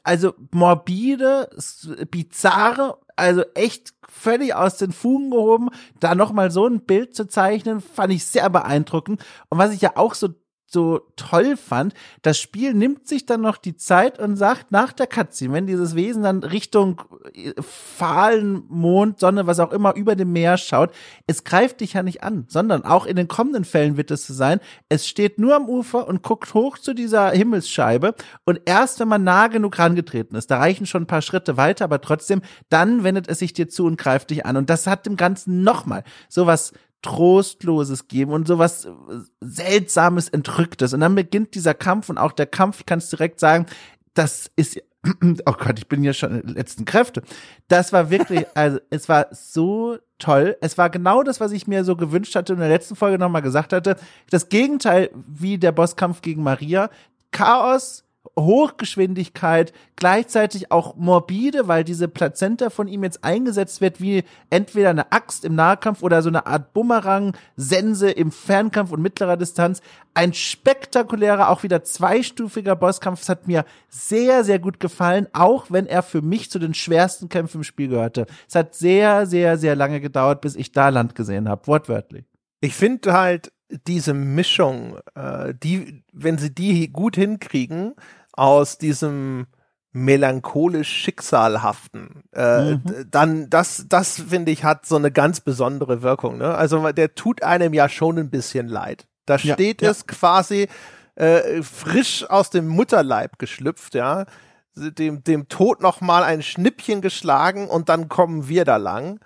also morbide, bizarre, also echt völlig aus den Fugen gehoben, da nochmal so ein Bild zu zeichnen, fand ich sehr beeindruckend. Und was ich ja auch so so toll fand, das Spiel nimmt sich dann noch die Zeit und sagt nach der Cutscene, wenn dieses Wesen dann Richtung äh, fahlen Mond, Sonne, was auch immer über dem Meer schaut, es greift dich ja nicht an, sondern auch in den kommenden Fällen wird es so sein, es steht nur am Ufer und guckt hoch zu dieser Himmelsscheibe und erst wenn man nah genug rangetreten ist, da reichen schon ein paar Schritte weiter, aber trotzdem, dann wendet es sich dir zu und greift dich an. Und das hat dem Ganzen nochmal sowas Trostloses geben und sowas äh, Seltsames, Entrücktes. Und dann beginnt dieser Kampf und auch der Kampf, ich kann es direkt sagen, das ist, oh Gott, ich bin ja schon in den letzten Kräfte. Das war wirklich, also es war so toll. Es war genau das, was ich mir so gewünscht hatte und in der letzten Folge nochmal gesagt hatte. Das Gegenteil wie der Bosskampf gegen Maria. Chaos, Hochgeschwindigkeit, gleichzeitig auch morbide, weil diese Plazenta von ihm jetzt eingesetzt wird wie entweder eine Axt im Nahkampf oder so eine Art Bumerang-Sense im Fernkampf und mittlerer Distanz. Ein spektakulärer, auch wieder zweistufiger Bosskampf. Es hat mir sehr, sehr gut gefallen, auch wenn er für mich zu den schwersten Kämpfen im Spiel gehörte. Es hat sehr, sehr, sehr lange gedauert, bis ich da Land gesehen habe, wortwörtlich. Ich finde halt, diese Mischung, äh, die, wenn sie die gut hinkriegen, aus diesem melancholisch schicksalhaften, äh, mhm. dann das, das finde ich hat so eine ganz besondere Wirkung. Ne? Also der tut einem ja schon ein bisschen leid. Da steht ja, es quasi äh, frisch aus dem Mutterleib geschlüpft, ja, dem dem Tod noch mal ein Schnippchen geschlagen und dann kommen wir da lang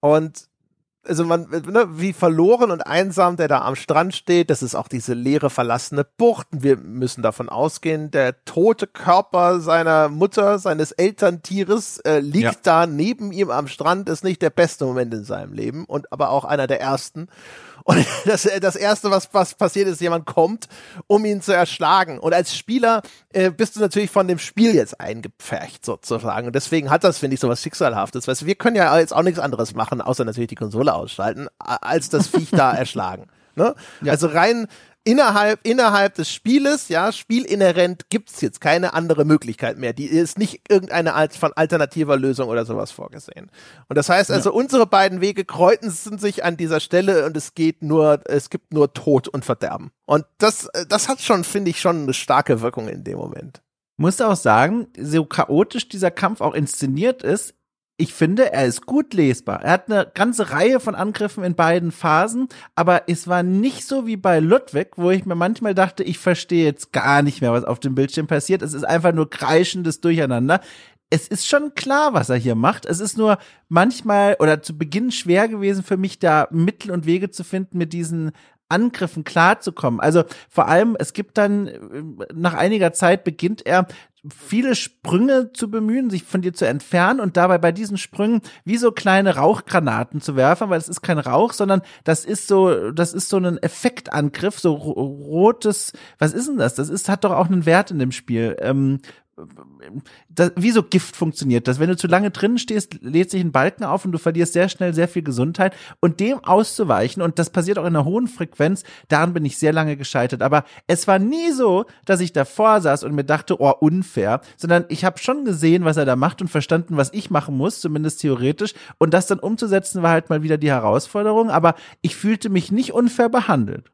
und also man, ne, wie verloren und einsam der da am Strand steht, das ist auch diese leere, verlassene Bucht. Wir müssen davon ausgehen, der tote Körper seiner Mutter, seines Elterntieres äh, liegt ja. da neben ihm am Strand, ist nicht der beste Moment in seinem Leben und aber auch einer der ersten. Und das, das Erste, was, was passiert ist, jemand kommt, um ihn zu erschlagen. Und als Spieler äh, bist du natürlich von dem Spiel jetzt eingepfercht, sozusagen. Und deswegen hat das, finde ich, so was Schicksalhaftes. Weißt, wir können ja jetzt auch nichts anderes machen, außer natürlich die Konsole ausschalten, als das Viech da erschlagen. Ne? Ja. Also rein innerhalb, innerhalb des Spieles, ja, spielinhärent gibt's jetzt keine andere Möglichkeit mehr. Die ist nicht irgendeine Art von alternativer Lösung oder sowas vorgesehen. Und das heißt also, ja. unsere beiden Wege kreuzen sich an dieser Stelle und es geht nur, es gibt nur Tod und Verderben. Und das, das hat schon, finde ich, schon eine starke Wirkung in dem Moment muss auch sagen, so chaotisch dieser Kampf auch inszeniert ist, ich finde, er ist gut lesbar. Er hat eine ganze Reihe von Angriffen in beiden Phasen, aber es war nicht so wie bei Ludwig, wo ich mir manchmal dachte, ich verstehe jetzt gar nicht mehr, was auf dem Bildschirm passiert. Es ist einfach nur kreischendes Durcheinander. Es ist schon klar, was er hier macht. Es ist nur manchmal oder zu Beginn schwer gewesen für mich, da Mittel und Wege zu finden, mit diesen Angriffen klarzukommen. Also vor allem, es gibt dann, nach einiger Zeit beginnt er viele Sprünge zu bemühen, sich von dir zu entfernen und dabei bei diesen Sprüngen wie so kleine Rauchgranaten zu werfen, weil es ist kein Rauch, sondern das ist so, das ist so ein Effektangriff, so rotes, was ist denn das? Das ist, hat doch auch einen Wert in dem Spiel. Ähm, das, wie so Gift funktioniert das. Wenn du zu lange drinnen stehst, lädt sich ein Balken auf und du verlierst sehr schnell sehr viel Gesundheit. Und dem auszuweichen, und das passiert auch in einer hohen Frequenz, daran bin ich sehr lange gescheitert. Aber es war nie so, dass ich davor saß und mir dachte, oh, unfair, sondern ich habe schon gesehen, was er da macht und verstanden, was ich machen muss, zumindest theoretisch. Und das dann umzusetzen, war halt mal wieder die Herausforderung. Aber ich fühlte mich nicht unfair behandelt.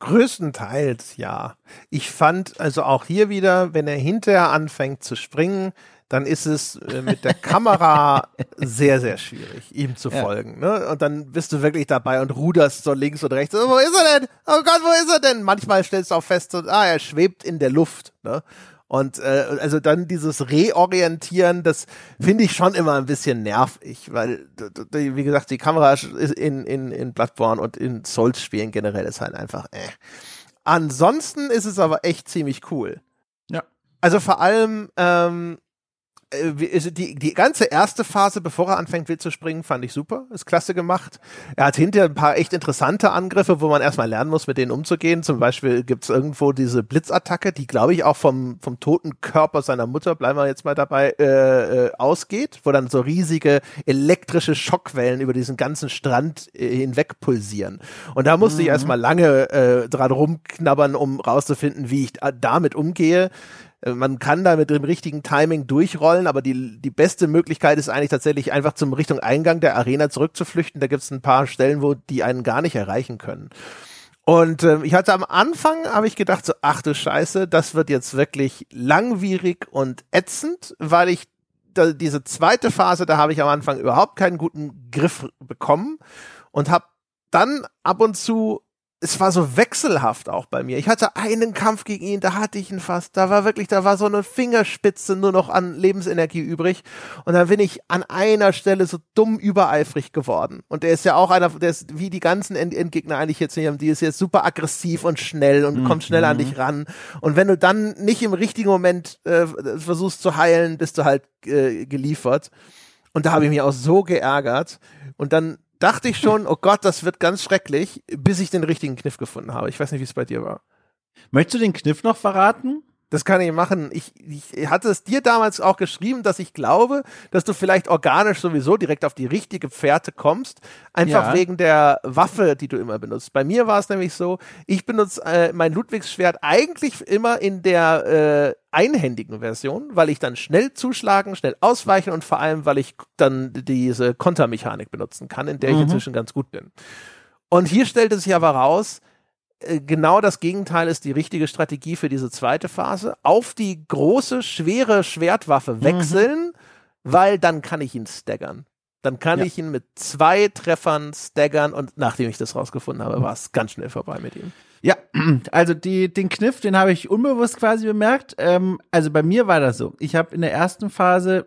Größtenteils ja. Ich fand also auch hier wieder, wenn er hinterher anfängt zu springen, dann ist es äh, mit der Kamera sehr, sehr schwierig, ihm zu ja. folgen. Ne? Und dann bist du wirklich dabei und ruderst so links und rechts. Oh, wo ist er denn? Oh Gott, wo ist er denn? Manchmal stellst du auch fest, so, ah, er schwebt in der Luft. Ne? Und äh, also dann dieses Reorientieren, das finde ich schon immer ein bisschen nervig, weil, wie gesagt, die Kamera in, in, in Bloodborne und in Souls-Spielen generell ist halt einfach äh. Ansonsten ist es aber echt ziemlich cool. Ja. Also vor allem, ähm, äh, die, die ganze erste Phase, bevor er anfängt wild zu springen, fand ich super. Ist klasse gemacht. Er hat hinterher ein paar echt interessante Angriffe, wo man erstmal lernen muss, mit denen umzugehen. Zum Beispiel gibt's irgendwo diese Blitzattacke, die, glaube ich, auch vom, vom toten Körper seiner Mutter, bleiben wir jetzt mal dabei, äh, äh, ausgeht, wo dann so riesige elektrische Schockwellen über diesen ganzen Strand äh, hinweg pulsieren. Und da musste mhm. ich erstmal lange äh, dran rumknabbern, um rauszufinden, wie ich damit umgehe. Äh, man kann da mit dem richtigen Timing durchrollen, aber die, die beste Möglichkeit ist eigentlich tatsächlich einfach zum Richtung Eingang der Arena zurückzuflüchten. Da gibt es ein paar Stellen, wo die einen gar nicht erreichen können. Und äh, ich hatte am Anfang, habe ich gedacht, so, ach du Scheiße, das wird jetzt wirklich langwierig und ätzend, weil ich da, diese zweite Phase, da habe ich am Anfang überhaupt keinen guten Griff bekommen und habe dann ab und zu es war so wechselhaft auch bei mir. Ich hatte einen Kampf gegen ihn, da hatte ich ihn fast. Da war wirklich, da war so eine Fingerspitze nur noch an Lebensenergie übrig. Und dann bin ich an einer Stelle so dumm übereifrig geworden. Und der ist ja auch einer, der ist wie die ganzen End Endgegner eigentlich jetzt nicht haben, die ist jetzt super aggressiv und schnell und mhm. kommt schnell an dich ran. Und wenn du dann nicht im richtigen Moment äh, versuchst zu heilen, bist du halt äh, geliefert. Und da habe ich mich auch so geärgert. Und dann dachte ich schon, oh Gott, das wird ganz schrecklich, bis ich den richtigen Kniff gefunden habe. Ich weiß nicht, wie es bei dir war. Möchtest du den Kniff noch verraten? Das kann ich machen. Ich, ich hatte es dir damals auch geschrieben, dass ich glaube, dass du vielleicht organisch sowieso direkt auf die richtige Fährte kommst. Einfach ja. wegen der Waffe, die du immer benutzt. Bei mir war es nämlich so, ich benutze äh, mein Ludwigsschwert eigentlich immer in der äh, einhändigen Version, weil ich dann schnell zuschlagen, schnell ausweichen und vor allem, weil ich dann diese Kontermechanik benutzen kann, in der ich mhm. inzwischen ganz gut bin. Und hier stellte sich aber raus, genau das Gegenteil ist die richtige Strategie für diese zweite Phase. Auf die große, schwere Schwertwaffe mhm. wechseln, mhm. weil dann kann ich ihn staggern. Dann kann ja. ich ihn mit zwei Treffern staggern und nachdem ich das rausgefunden habe, war es ganz schnell vorbei mit ihm. Ja, also die, den Kniff, den habe ich unbewusst quasi bemerkt. Ähm, also bei mir war das so. Ich habe in der ersten Phase,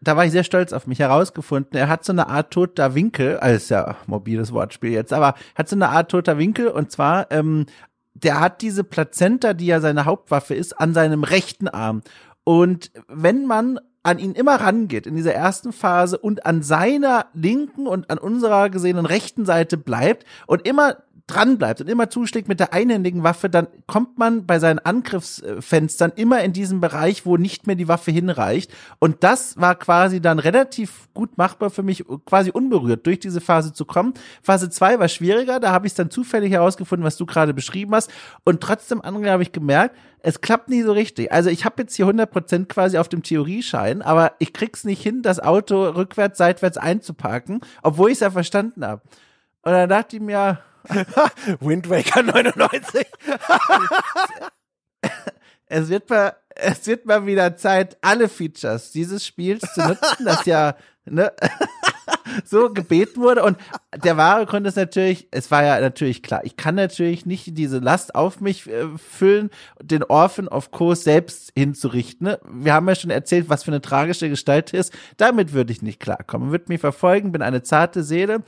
da war ich sehr stolz auf mich herausgefunden, er hat so eine Art toter Winkel, also ist ja mobiles Wortspiel jetzt, aber hat so eine Art toter Winkel und zwar, ähm, der hat diese Plazenta, die ja seine Hauptwaffe ist, an seinem rechten Arm. Und wenn man an ihn immer rangeht in dieser ersten Phase und an seiner linken und an unserer gesehenen rechten Seite bleibt und immer dran bleibt und immer zuschlägt mit der einhändigen Waffe, dann kommt man bei seinen Angriffsfenstern immer in diesen Bereich, wo nicht mehr die Waffe hinreicht. Und das war quasi dann relativ gut machbar für mich, quasi unberührt durch diese Phase zu kommen. Phase 2 war schwieriger, da habe ich es dann zufällig herausgefunden, was du gerade beschrieben hast. Und trotzdem, andere habe ich gemerkt, es klappt nie so richtig. Also ich habe jetzt hier 100% quasi auf dem Theorieschein, aber ich krieg's nicht hin, das Auto rückwärts, seitwärts einzuparken, obwohl ich es ja verstanden habe. Und dann dachte ich mir, Wind Waker 99. es wird mal, es wird mal wieder Zeit, alle Features dieses Spiels zu nutzen, das ja ne, so gebeten wurde. Und der wahre Grund ist natürlich, es war ja natürlich klar, ich kann natürlich nicht diese Last auf mich äh, füllen, den Orphan of Course selbst hinzurichten. Ne? Wir haben ja schon erzählt, was für eine tragische Gestalt ist. Damit würde ich nicht klarkommen. Wird mich verfolgen, bin eine zarte Seele.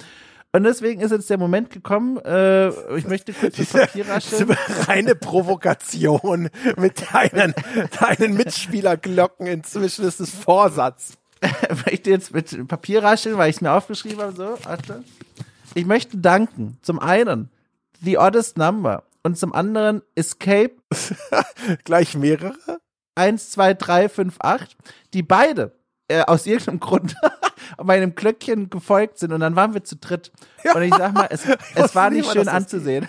Und deswegen ist jetzt der Moment gekommen, äh, ich möchte kurz das Papier rascheln. Diese reine Provokation mit deinen, deinen Mitspielerglocken inzwischen ist es Vorsatz. ich möchte jetzt mit Papier rascheln, weil ich es mir aufgeschrieben habe. So, warte. Ich möchte danken. Zum einen The Oddest Number und zum anderen Escape. Gleich mehrere? 1, 2, 3, 5, 8, die beide äh, aus irgendeinem Grund meinem Glöckchen gefolgt sind und dann waren wir zu dritt. Ja. Und ich sag mal, es, es war nicht schön anzusehen.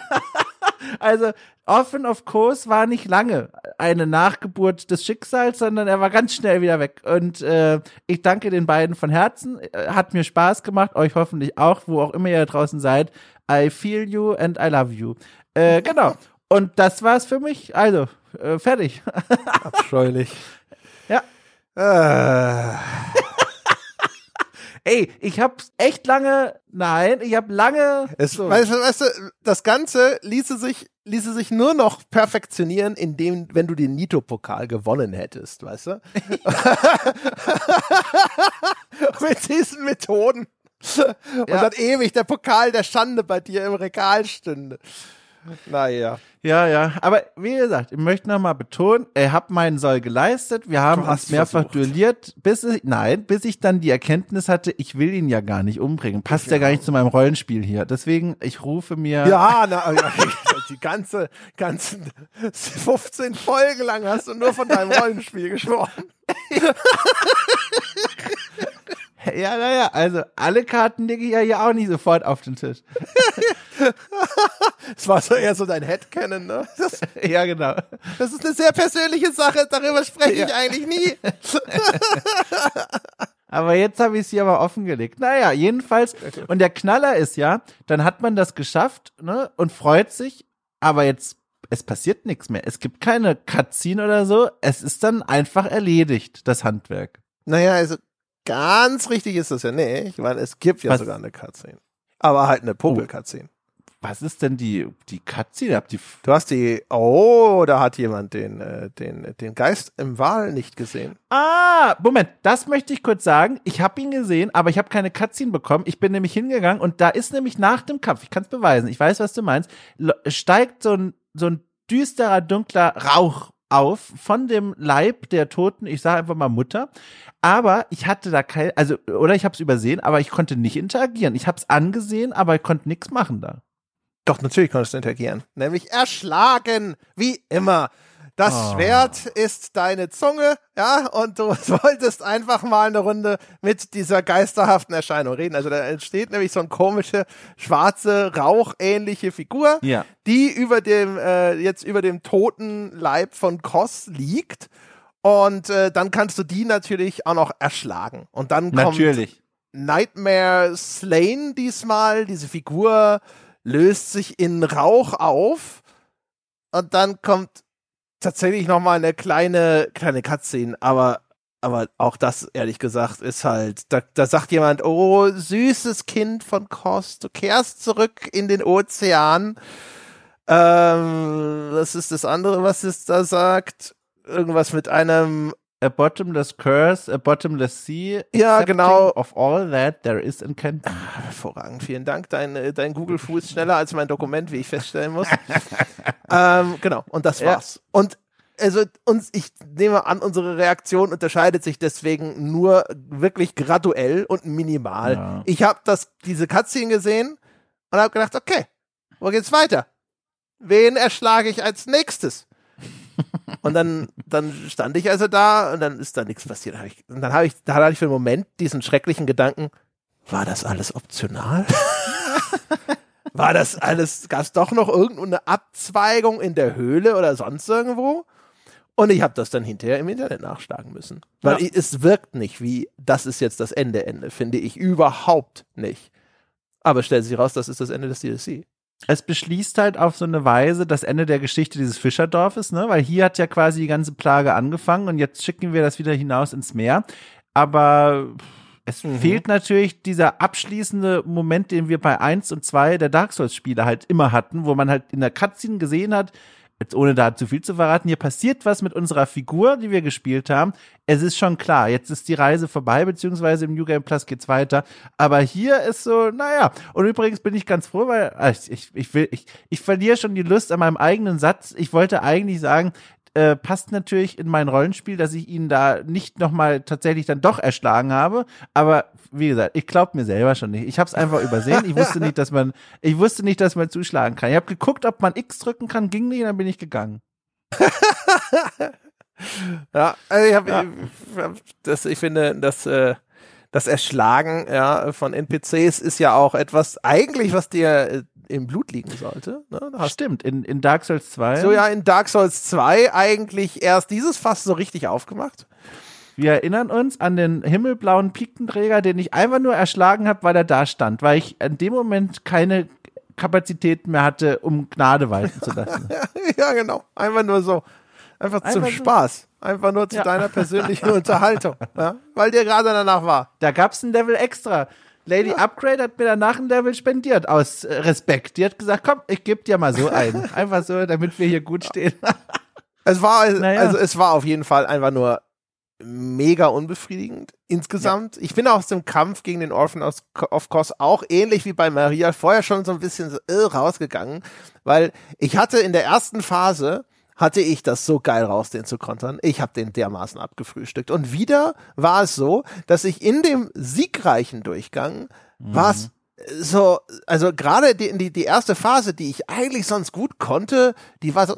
also Orphan of Course war nicht lange eine Nachgeburt des Schicksals, sondern er war ganz schnell wieder weg. Und äh, ich danke den beiden von Herzen. Äh, hat mir Spaß gemacht, euch hoffentlich auch, wo auch immer ihr draußen seid. I feel you and I love you. Äh, genau. Und das war's für mich. Also, äh, fertig. Abscheulich. Äh. Ey, ich hab echt lange, nein, ich hab lange. Es, so. weißt, weißt du, das Ganze ließe sich, ließe sich nur noch perfektionieren, indem, wenn du den Nito-Pokal gewonnen hättest, weißt du? Mit diesen Methoden. Und ja. dann ewig der Pokal der Schande bei dir im Regal stünde. Naja. Ja, ja. Aber wie gesagt, ich möchte nochmal betonen, er hat meinen Soll geleistet. Wir haben uns mehrfach versucht. duelliert, bis ich, nein, bis ich dann die Erkenntnis hatte, ich will ihn ja gar nicht umbringen. Passt ja, ja gar nicht zu meinem Rollenspiel hier. Deswegen, ich rufe mir. Ja, na, ja, die ganze, ganzen 15 Folgen lang hast du nur von deinem Rollenspiel gesprochen. Ja, naja, also alle Karten lege ich ja hier auch nicht sofort auf den Tisch. das war so eher so dein Headcanon, ne? Das, ja, genau. Das ist eine sehr persönliche Sache, darüber spreche ja. ich eigentlich nie. aber jetzt habe ich sie aber offengelegt. Naja, jedenfalls. Und der Knaller ist ja, dann hat man das geschafft ne, und freut sich, aber jetzt es passiert nichts mehr. Es gibt keine Cutscene oder so. Es ist dann einfach erledigt, das Handwerk. Naja, also Ganz richtig ist das ja nicht, weil es gibt ja Was? sogar eine Cutscene. Aber halt eine Popel-Cutscene. Was ist denn die, die Cutscene? Die du hast die, oh, da hat jemand den, äh, den, den Geist im Wal nicht gesehen. Ah, Moment, das möchte ich kurz sagen. Ich habe ihn gesehen, aber ich habe keine Cutscene bekommen. Ich bin nämlich hingegangen und da ist nämlich nach dem Kampf, ich kann es beweisen, ich weiß, was du meinst, steigt so ein, so ein düsterer, dunkler Rauch auf von dem Leib der Toten, ich sage einfach mal Mutter. Aber ich hatte da kein, also, oder ich habe es übersehen, aber ich konnte nicht interagieren. Ich habe es angesehen, aber ich konnte nichts machen da. Doch, natürlich konntest du interagieren. Nämlich erschlagen, wie immer. Das oh. Schwert ist deine Zunge, ja, und du solltest einfach mal eine Runde mit dieser geisterhaften Erscheinung reden. Also da entsteht nämlich so eine komische, schwarze, rauchähnliche Figur, ja. die über dem, äh, jetzt über dem toten Leib von Koss liegt. Und äh, dann kannst du die natürlich auch noch erschlagen. Und dann kommt natürlich. Nightmare Slain diesmal, diese Figur löst sich in Rauch auf und dann kommt tatsächlich noch mal eine kleine kleine Cutscene, aber aber auch das ehrlich gesagt ist halt da, da sagt jemand, oh süßes Kind von Kost, du kehrst zurück in den Ozean. Ähm, was ist das andere, was es da sagt? Irgendwas mit einem A bottomless curse, a bottomless sea. Ja, genau. Of all that there is in Kent. Ah, hervorragend, vielen Dank. Dein, äh, dein Google Fuß schneller als mein Dokument, wie ich feststellen muss. ähm, genau, und das war's. Ja. Und also uns, ich nehme an, unsere Reaktion unterscheidet sich deswegen nur wirklich graduell und minimal. Ja. Ich habe das diese Cutscene gesehen und habe gedacht, okay, wo geht's weiter? Wen erschlage ich als nächstes? Und dann, dann stand ich also da und dann ist da nichts passiert. Und dann habe ich, da hatte ich für einen Moment diesen schrecklichen Gedanken, war das alles optional? war das alles, gab es doch noch irgendeine Abzweigung in der Höhle oder sonst irgendwo? Und ich habe das dann hinterher im Internet nachschlagen müssen. Weil ja. es wirkt nicht wie, das ist jetzt das Ende, Ende, finde ich überhaupt nicht. Aber stellt sich raus, das ist das Ende des DLC es beschließt halt auf so eine Weise das Ende der Geschichte dieses Fischerdorfes, ne? Weil hier hat ja quasi die ganze Plage angefangen und jetzt schicken wir das wieder hinaus ins Meer. Aber es mhm. fehlt natürlich dieser abschließende Moment, den wir bei 1 und 2 der Dark Souls Spiele halt immer hatten, wo man halt in der Cutscene gesehen hat, jetzt ohne da zu viel zu verraten, hier passiert was mit unserer Figur, die wir gespielt haben. Es ist schon klar, jetzt ist die Reise vorbei, beziehungsweise im New Game Plus geht's weiter. Aber hier ist so, naja. Und übrigens bin ich ganz froh, weil ah, ich, ich will, ich, ich verliere schon die Lust an meinem eigenen Satz. Ich wollte eigentlich sagen, äh, passt natürlich in mein Rollenspiel, dass ich ihn da nicht nochmal tatsächlich dann doch erschlagen habe. Aber wie gesagt, ich glaube mir selber schon nicht. Ich habe es einfach übersehen. Ich wusste nicht, dass man, ich wusste nicht, dass man zuschlagen kann. Ich habe geguckt, ob man X drücken kann, ging nicht, dann bin ich gegangen. ja, also ich habe, ja. das, ich finde, dass äh, das Erschlagen ja, von NPCs ist ja auch etwas, eigentlich, was dir äh, im Blut liegen sollte. Ne? Stimmt, in, in Dark Souls 2. So ja, in Dark Souls 2 eigentlich erst dieses Fass so richtig aufgemacht. Wir erinnern uns an den himmelblauen Pikenträger, den ich einfach nur erschlagen habe, weil er da stand, weil ich in dem Moment keine Kapazitäten mehr hatte, um Gnade walten zu lassen. ja, genau. Einfach nur so. Einfach, Einfach zum so. Spaß. Einfach nur zu ja. deiner persönlichen Unterhaltung. Ja? Weil dir gerade danach war. Da gab es ein Level extra. Lady ja. Upgrade hat mir danach ein Level spendiert aus Respekt. Die hat gesagt, komm, ich gebe dir mal so ein. Einfach so, damit wir hier gut stehen. es war, naja. also es war auf jeden Fall einfach nur mega unbefriedigend insgesamt. Ja. Ich bin aus dem Kampf gegen den Orphan of Course auch ähnlich wie bei Maria vorher schon so ein bisschen so, äh, rausgegangen, weil ich hatte in der ersten Phase hatte ich das so geil raus, den zu kontern. Ich habe den dermaßen abgefrühstückt. Und wieder war es so, dass ich in dem siegreichen Durchgang mhm. war es so, also gerade die, die, die erste Phase, die ich eigentlich sonst gut konnte, die war so,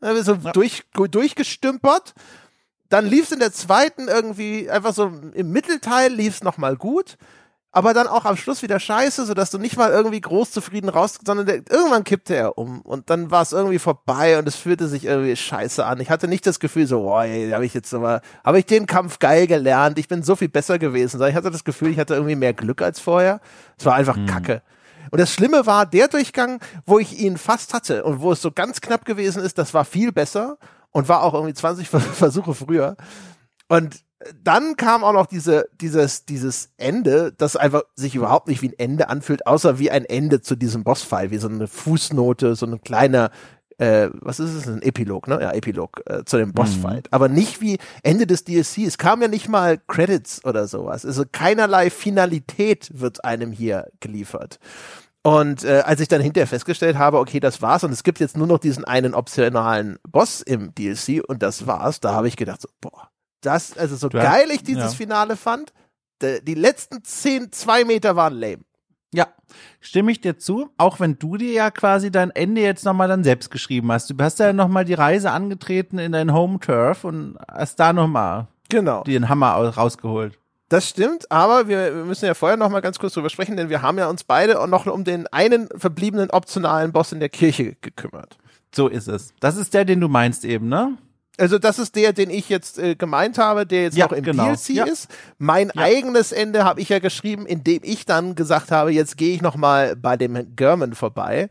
ne, so durch, durchgestümpert. Dann lief es in der zweiten irgendwie einfach so im Mittelteil lief es nochmal gut aber dann auch am Schluss wieder scheiße, sodass du nicht mal irgendwie groß zufrieden raus, sondern der, irgendwann kippte er um und dann war es irgendwie vorbei und es fühlte sich irgendwie scheiße an. Ich hatte nicht das Gefühl so, boah, ey, habe ich jetzt aber, habe ich den Kampf geil gelernt, ich bin so viel besser gewesen, sondern ich hatte das Gefühl, ich hatte irgendwie mehr Glück als vorher. Es war einfach mhm. Kacke. Und das Schlimme war, der Durchgang, wo ich ihn fast hatte und wo es so ganz knapp gewesen ist, das war viel besser und war auch irgendwie 20 Versuche früher. Und dann kam auch noch diese, dieses, dieses Ende, das einfach sich überhaupt nicht wie ein Ende anfühlt, außer wie ein Ende zu diesem Bossfight, wie so eine Fußnote, so ein kleiner, äh, was ist es, ein Epilog, ne? Ja, Epilog äh, zu dem Bossfight. Mhm. Aber nicht wie Ende des DLC. Es kam ja nicht mal Credits oder sowas. Also keinerlei Finalität wird einem hier geliefert. Und äh, als ich dann hinterher festgestellt habe, okay, das war's und es gibt jetzt nur noch diesen einen optionalen Boss im DLC und das war's, da habe ich gedacht, so, boah, das, also so du geil ich dieses ja. Finale fand, die letzten zehn, zwei Meter waren lame. Ja, stimme ich dir zu, auch wenn du dir ja quasi dein Ende jetzt nochmal dann selbst geschrieben hast. Du hast ja nochmal die Reise angetreten in dein Home Turf und hast da nochmal genau. den Hammer rausgeholt. Das stimmt, aber wir, wir müssen ja vorher noch mal ganz kurz drüber sprechen, denn wir haben ja uns beide noch um den einen verbliebenen optionalen Boss in der Kirche gekümmert. So ist es. Das ist der, den du meinst eben, ne? Also das ist der, den ich jetzt äh, gemeint habe, der jetzt ja, noch im genau. DLC ja. ist. Mein ja. eigenes Ende habe ich ja geschrieben, indem ich dann gesagt habe, jetzt gehe ich noch mal bei dem German vorbei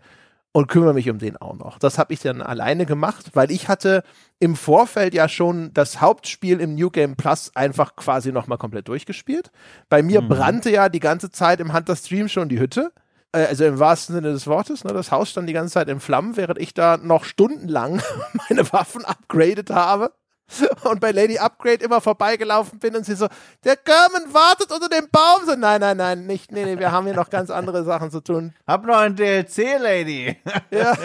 und kümmere mich um den auch noch. Das habe ich dann alleine gemacht, weil ich hatte im Vorfeld ja schon das Hauptspiel im New Game Plus einfach quasi noch mal komplett durchgespielt. Bei mir mhm. brannte ja die ganze Zeit im Hunter Stream schon die Hütte also im wahrsten Sinne des Wortes, ne, das Haus stand die ganze Zeit in Flammen, während ich da noch stundenlang meine Waffen upgradet habe und bei Lady Upgrade immer vorbeigelaufen bin und sie so, der German wartet unter dem Baum. So, nein, nein, nein, nicht, nee, nee, wir haben hier noch ganz andere Sachen zu tun. Hab noch ein DLC, Lady. ja,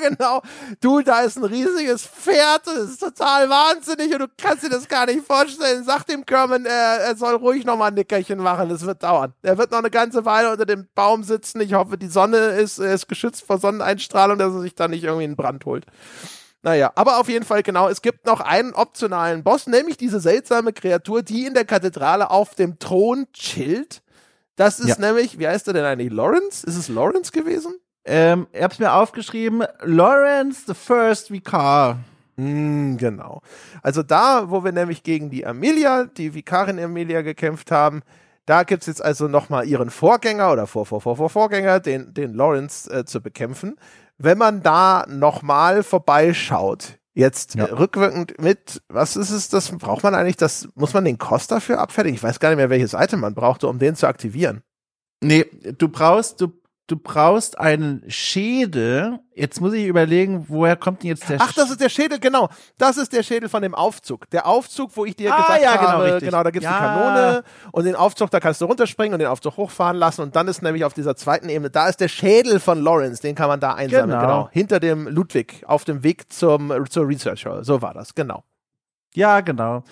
genau. Du, da ist ein riesiges Pferd, das ist total wahnsinnig und du kannst dir das gar nicht vorstellen. Sag dem German, er, er soll ruhig noch mal ein Nickerchen machen, das wird dauern. Er wird noch eine ganze Weile unter dem Baum sitzen. Ich hoffe, die Sonne ist, ist geschützt vor Sonneneinstrahlung, dass er sich da nicht irgendwie einen Brand holt. Naja, aber auf jeden Fall genau, es gibt noch einen optionalen Boss, nämlich diese seltsame Kreatur, die in der Kathedrale auf dem Thron chillt. Das ist ja. nämlich, wie heißt er denn eigentlich? Lawrence? Ist es Lawrence gewesen? Ähm, ich hab's mir aufgeschrieben, Lawrence the First Vicar. Mm, genau. Also da, wo wir nämlich gegen die Amelia, die Vikarin Amelia gekämpft haben, da gibt's jetzt also nochmal ihren Vorgänger oder Vor, Vor, Vor, Vor Vorgänger, den, den Lawrence äh, zu bekämpfen wenn man da nochmal vorbeischaut, jetzt ja. rückwirkend mit, was ist es, das braucht man eigentlich, das, muss man den Kost dafür abfertigen? Ich weiß gar nicht mehr, welches Item man brauchte, um den zu aktivieren. Nee, du brauchst, du du brauchst einen Schädel. Jetzt muss ich überlegen, woher kommt denn jetzt der Ach, das ist der Schädel, genau. Das ist der Schädel von dem Aufzug. Der Aufzug, wo ich dir ah, gesagt ja, genau, habe, richtig. genau, da gibt's ja. die Kanone und den Aufzug, da kannst du runterspringen und den Aufzug hochfahren lassen und dann ist nämlich auf dieser zweiten Ebene, da ist der Schädel von Lawrence, den kann man da einsammeln, genau. genau. Hinter dem Ludwig, auf dem Weg zum, zur Research Hall. So war das, genau. Ja, genau.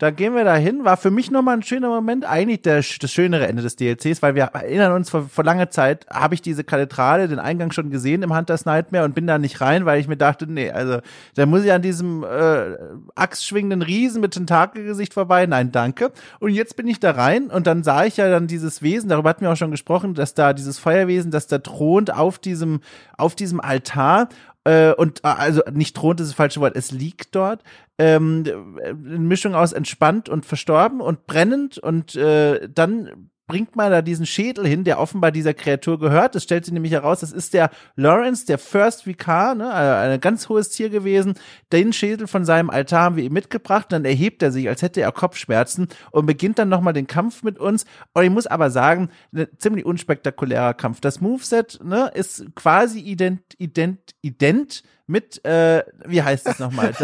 Da gehen wir da hin. War für mich nochmal ein schöner Moment. Eigentlich der, das schönere Ende des DLCs, weil wir erinnern uns, vor, vor langer Zeit habe ich diese Kathedrale, den Eingang schon gesehen im Hunters Nightmare und bin da nicht rein, weil ich mir dachte, nee, also da muss ich an diesem äh, axtschwingenden Riesen mit Tentakelgesicht vorbei. Nein, danke. Und jetzt bin ich da rein und dann sah ich ja dann dieses Wesen, darüber hatten wir auch schon gesprochen, dass da dieses Feuerwesen, das da thront auf diesem, auf diesem Altar äh, und äh, also nicht thront ist das falsche Wort, es liegt dort. Ähm, eine Mischung aus entspannt und verstorben und brennend und äh, dann bringt man da diesen Schädel hin, der offenbar dieser Kreatur gehört. Das stellt sich nämlich heraus, das ist der Lawrence, der First Vicar, ne, äh, ein ganz hohes Tier gewesen. Den Schädel von seinem Altar haben wir ihm mitgebracht. Dann erhebt er sich, als hätte er Kopfschmerzen und beginnt dann nochmal den Kampf mit uns. Und ich muss aber sagen, ein ziemlich unspektakulärer Kampf. Das Moveset ne, ist quasi ident, ident, ident mit, äh, wie heißt es nochmal?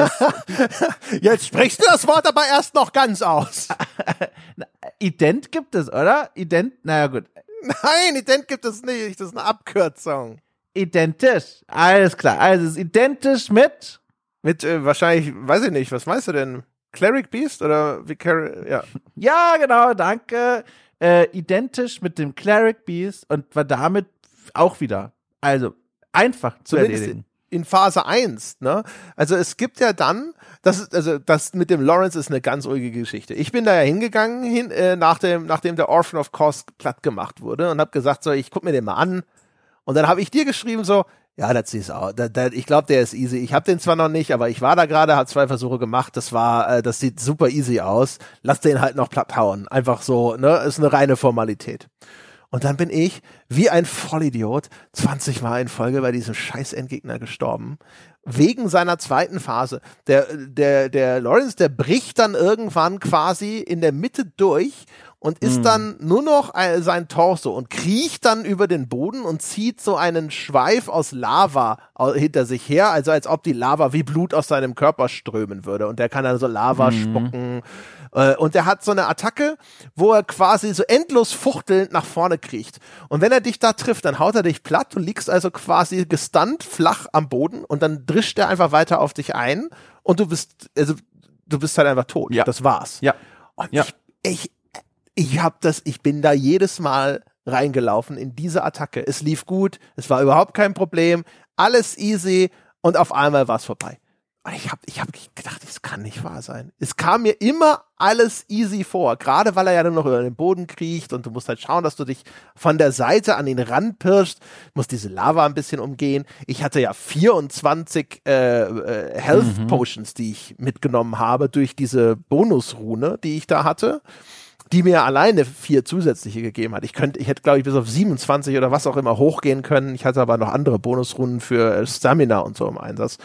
Jetzt sprichst du das Wort aber erst noch ganz aus. Ident gibt es, oder? Ident, naja gut. Nein, Ident gibt es nicht, das ist eine Abkürzung. Identisch, alles klar. Also es ist identisch mit? Mit äh, wahrscheinlich, weiß ich nicht, was meinst du denn? Cleric Beast oder Vicar, ja. Ja, genau, danke. Äh, identisch mit dem Cleric Beast und war damit auch wieder, also einfach zu Zumindest erledigen in Phase 1, ne? Also es gibt ja dann, das also das mit dem Lawrence ist eine ganz ruhige Geschichte. Ich bin da ja hingegangen, hin, äh, nach dem, nachdem der Orphan of Course platt gemacht wurde und habe gesagt, so, ich guck mir den mal an. Und dann habe ich dir geschrieben, so, ja, das ist auch, da, da, ich glaube, der ist easy. Ich habe den zwar noch nicht, aber ich war da gerade, hat zwei Versuche gemacht. Das war, äh, das sieht super easy aus. Lass den halt noch platt hauen. Einfach so, ne? Ist eine reine Formalität. Und dann bin ich, wie ein Vollidiot, 20 Mal in Folge bei diesem scheiß Endgegner gestorben. wegen seiner zweiten Phase. Der, der, der Lawrence, der bricht dann irgendwann quasi in der Mitte durch und ist mhm. dann nur noch sein Torso und kriecht dann über den Boden und zieht so einen Schweif aus Lava hinter sich her, also als ob die Lava wie Blut aus seinem Körper strömen würde. Und der kann dann so Lava mhm. spucken. Äh, und der hat so eine Attacke, wo er quasi so endlos fuchtelnd nach vorne kriecht. Und wenn er dich da trifft, dann haut er dich platt. Du liegst also quasi gestunt flach am Boden und dann drischt er einfach weiter auf dich ein und du bist, also du bist halt einfach tot. Ja. Das war's. Ja. Und ja. ich, ich ich habe das, ich bin da jedes Mal reingelaufen in diese Attacke. Es lief gut, es war überhaupt kein Problem, alles easy und auf einmal war es vorbei. Und ich habe ich hab gedacht, das kann nicht wahr sein. Es kam mir immer alles easy vor, gerade weil er ja nur noch über den Boden kriecht und du musst halt schauen, dass du dich von der Seite an ihn ranpirschst, musst diese Lava ein bisschen umgehen. Ich hatte ja 24 äh, äh, Health mhm. Potions, die ich mitgenommen habe durch diese Bonusrune, die ich da hatte die mir alleine vier zusätzliche gegeben hat. Ich könnte, ich hätte, glaube ich, bis auf 27 oder was auch immer hochgehen können. Ich hatte aber noch andere Bonusrunden für äh, Stamina und so im Einsatz.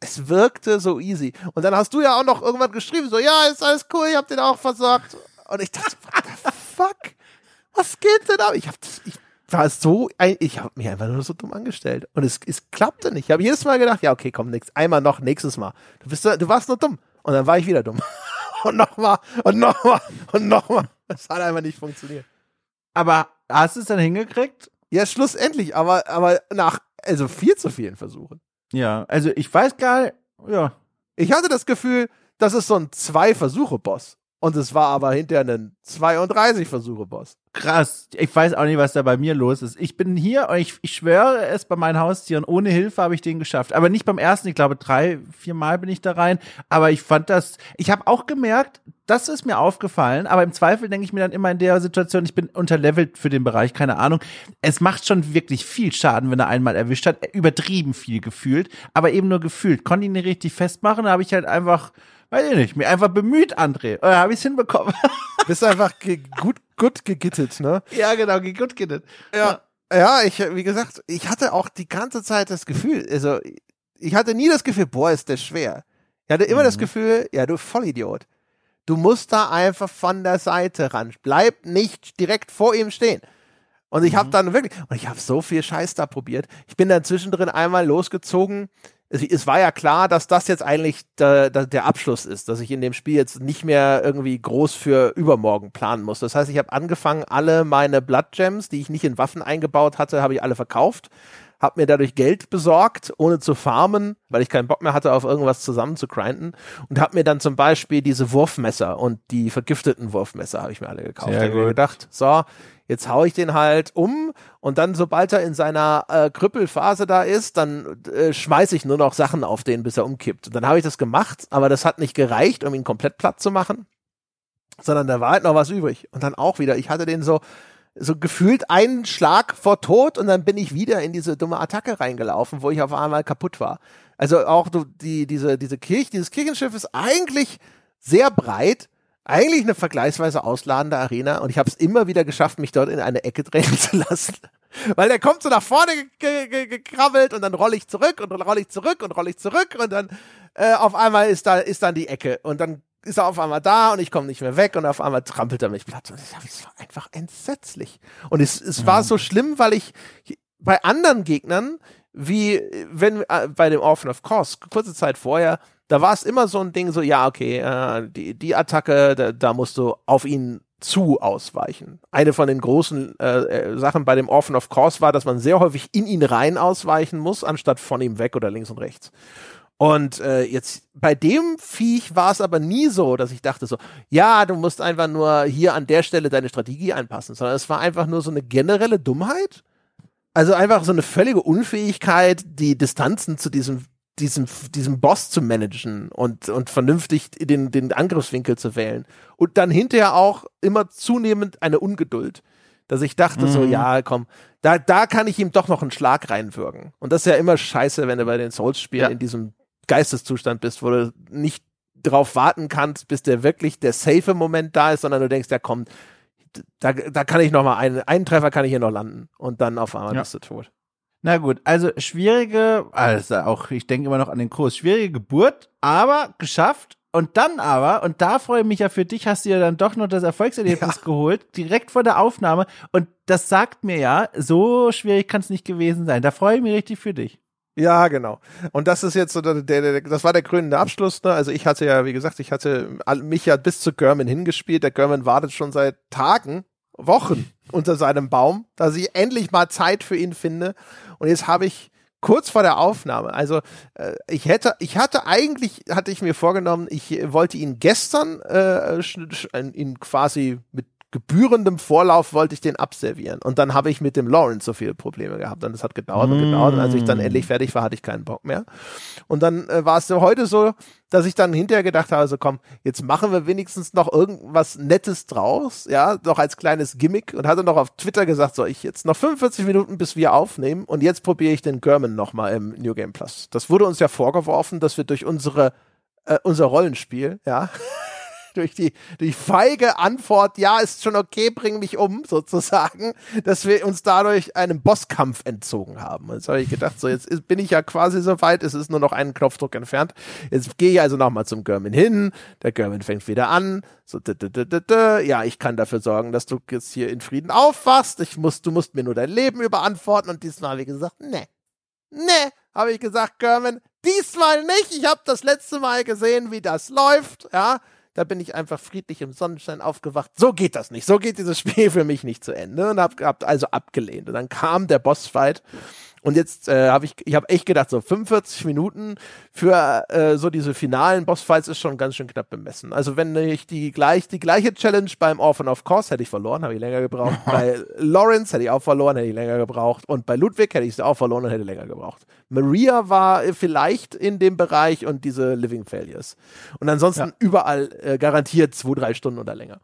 Es wirkte so easy. Und dann hast du ja auch noch irgendwann geschrieben, so, ja, ist alles cool, ich hab den auch versorgt. Und ich dachte, what the fuck? Was geht denn da? Ich hab das, ich war so, ich habe mich einfach nur so dumm angestellt. Und es, es klappte nicht. Ich habe jedes Mal gedacht, ja, okay, komm, nix, einmal noch, nächstes Mal. Du bist, du warst nur dumm. Und dann war ich wieder dumm. Und nochmal und nochmal und nochmal. Das hat einfach nicht funktioniert. Aber hast du es dann hingekriegt? Ja, schlussendlich, aber, aber nach, also viel zu vielen Versuchen. Ja, also ich weiß gar nicht, ja. Ich hatte das Gefühl, das ist so ein Zwei-Versuche-Boss. Und es war aber hinterher ein 32-Versuche-Boss. Krass. Ich weiß auch nicht, was da bei mir los ist. Ich bin hier und ich, ich schwöre es bei meinen Haustieren. Ohne Hilfe habe ich den geschafft. Aber nicht beim ersten. Ich glaube, drei, vier Mal bin ich da rein. Aber ich fand das, ich habe auch gemerkt, das ist mir aufgefallen. Aber im Zweifel denke ich mir dann immer in der Situation, ich bin unterlevelt für den Bereich, keine Ahnung. Es macht schon wirklich viel Schaden, wenn er einmal erwischt hat. Übertrieben viel gefühlt. Aber eben nur gefühlt. Konnte ihn nicht richtig festmachen. Da habe ich halt einfach Weiß ich nicht, mir einfach bemüht, André. Oder habe ich es hinbekommen? Bist einfach gut, gut gegittet, ne? Ja, genau, gut gegittet. Ja. Ja, ich, wie gesagt, ich hatte auch die ganze Zeit das Gefühl, also, ich hatte nie das Gefühl, boah, ist das schwer. Ich hatte immer mhm. das Gefühl, ja, du Vollidiot. Du musst da einfach von der Seite ran. Bleib nicht direkt vor ihm stehen. Und ich habe mhm. dann wirklich, und ich habe so viel Scheiß da probiert. Ich bin dann zwischendrin einmal losgezogen es, es war ja klar, dass das jetzt eigentlich der, der, Abschluss ist, dass ich in dem Spiel jetzt nicht mehr irgendwie groß für übermorgen planen muss. Das heißt, ich habe angefangen, alle meine Blood Gems, die ich nicht in Waffen eingebaut hatte, habe ich alle verkauft, habe mir dadurch Geld besorgt, ohne zu farmen, weil ich keinen Bock mehr hatte, auf irgendwas zusammen zu grinden und habe mir dann zum Beispiel diese Wurfmesser und die vergifteten Wurfmesser habe ich mir alle gekauft. Sehr ich mir gedacht, so, jetzt hau ich den halt um und dann, sobald er in seiner äh, Krüppelphase da ist, dann äh, schmeiße ich nur noch Sachen auf den, bis er umkippt. Und dann habe ich das gemacht, aber das hat nicht gereicht, um ihn komplett platt zu machen, sondern da war halt noch was übrig. Und dann auch wieder, ich hatte den so, so gefühlt einen Schlag vor Tod und dann bin ich wieder in diese dumme Attacke reingelaufen, wo ich auf einmal kaputt war. Also auch die, diese, diese Kirche, dieses Kirchenschiff ist eigentlich sehr breit, eigentlich eine vergleichsweise ausladende Arena und ich habe es immer wieder geschafft, mich dort in eine Ecke drängen zu lassen. Weil der kommt so nach vorne gekrabbelt und dann rolle ich zurück und rolle ich zurück und rolle ich zurück und dann äh, auf einmal ist da ist dann die Ecke und dann ist er auf einmal da und ich komme nicht mehr weg und auf einmal trampelt er mich platt. Und das war einfach entsetzlich. Und es, es war so schlimm, weil ich bei anderen Gegnern, wie wenn äh, bei dem Orphan of Course, kurze Zeit vorher, da war es immer so ein Ding, so, ja, okay, äh, die, die Attacke, da, da musst du auf ihn zu ausweichen. Eine von den großen äh, äh, Sachen bei dem Orphan of Course war, dass man sehr häufig in ihn rein ausweichen muss, anstatt von ihm weg oder links und rechts. Und äh, jetzt bei dem Viech war es aber nie so, dass ich dachte so, ja, du musst einfach nur hier an der Stelle deine Strategie anpassen, sondern es war einfach nur so eine generelle Dummheit. Also einfach so eine völlige Unfähigkeit, die Distanzen zu diesem diesen, diesen Boss zu managen und, und vernünftig den, den Angriffswinkel zu wählen. Und dann hinterher auch immer zunehmend eine Ungeduld. Dass ich dachte mhm. so, ja, komm, da, da kann ich ihm doch noch einen Schlag reinwirken. Und das ist ja immer scheiße, wenn du bei den Souls-Spielen ja. in diesem Geisteszustand bist, wo du nicht drauf warten kannst, bis der wirklich der safe Moment da ist, sondern du denkst, ja komm, da, da kann ich noch mal einen, einen Treffer kann ich hier noch landen und dann auf einmal ja. bist du tot. Na gut, also schwierige, also auch, ich denke immer noch an den Kurs, schwierige Geburt, aber geschafft. Und dann aber, und da freue ich mich ja für dich, hast du ja dann doch noch das Erfolgserlebnis ja. geholt, direkt vor der Aufnahme. Und das sagt mir ja, so schwierig kann es nicht gewesen sein. Da freue ich mich richtig für dich. Ja, genau. Und das ist jetzt so der, der, der das war der krönende Abschluss. Ne? Also ich hatte ja, wie gesagt, ich hatte mich ja bis zu German hingespielt. Der German wartet schon seit Tagen, Wochen unter seinem Baum, dass ich endlich mal Zeit für ihn finde. Und jetzt habe ich kurz vor der Aufnahme, also äh, ich hätte, ich hatte eigentlich, hatte ich mir vorgenommen, ich wollte ihn gestern äh, ihn quasi mit gebührendem Vorlauf wollte ich den abservieren. Und dann habe ich mit dem Lawrence so viele Probleme gehabt. Und es hat gedauert und gedauert. Und als ich dann mm. endlich fertig war, hatte ich keinen Bock mehr. Und dann äh, war es so heute so, dass ich dann hinterher gedacht habe, so komm, jetzt machen wir wenigstens noch irgendwas Nettes draus, ja, noch als kleines Gimmick und hatte noch auf Twitter gesagt, so ich jetzt noch 45 Minuten, bis wir aufnehmen und jetzt probiere ich den German nochmal im New Game Plus. Das wurde uns ja vorgeworfen, dass wir durch unsere, äh, unser Rollenspiel, ja, durch die, durch feige Antwort, ja, ist schon okay, bring mich um, sozusagen, dass wir uns dadurch einem Bosskampf entzogen haben. Und jetzt habe ich gedacht, so, jetzt ist, bin ich ja quasi so weit, es ist nur noch einen Knopfdruck entfernt. Jetzt gehe ich also nochmal zum German hin, der German fängt wieder an, so, ja, ich kann dafür sorgen, dass du jetzt hier in Frieden aufwachst, ich muss, du musst mir nur dein Leben überantworten und diesmal habe ich gesagt, ne, ne, habe ich gesagt, German, diesmal nicht. Ich habe das letzte Mal gesehen, wie das läuft. Ja, da bin ich einfach friedlich im Sonnenschein aufgewacht. So geht das nicht. So geht dieses Spiel für mich nicht zu Ende und hab, hab also abgelehnt. Und dann kam der Bossfight und jetzt äh, habe ich, ich habe echt gedacht, so 45 Minuten für äh, so diese finalen Bossfights ist schon ganz schön knapp bemessen. Also wenn ich die gleich die gleiche Challenge beim Orphan of Course hätte ich verloren, habe ich länger gebraucht. bei Lawrence hätte ich auch verloren, hätte ich länger gebraucht. Und bei Ludwig hätte ich sie auch verloren und hätte länger gebraucht. Maria war vielleicht in dem Bereich und diese Living Failures. Und ansonsten ja. überall äh, garantiert zwei, drei Stunden oder länger.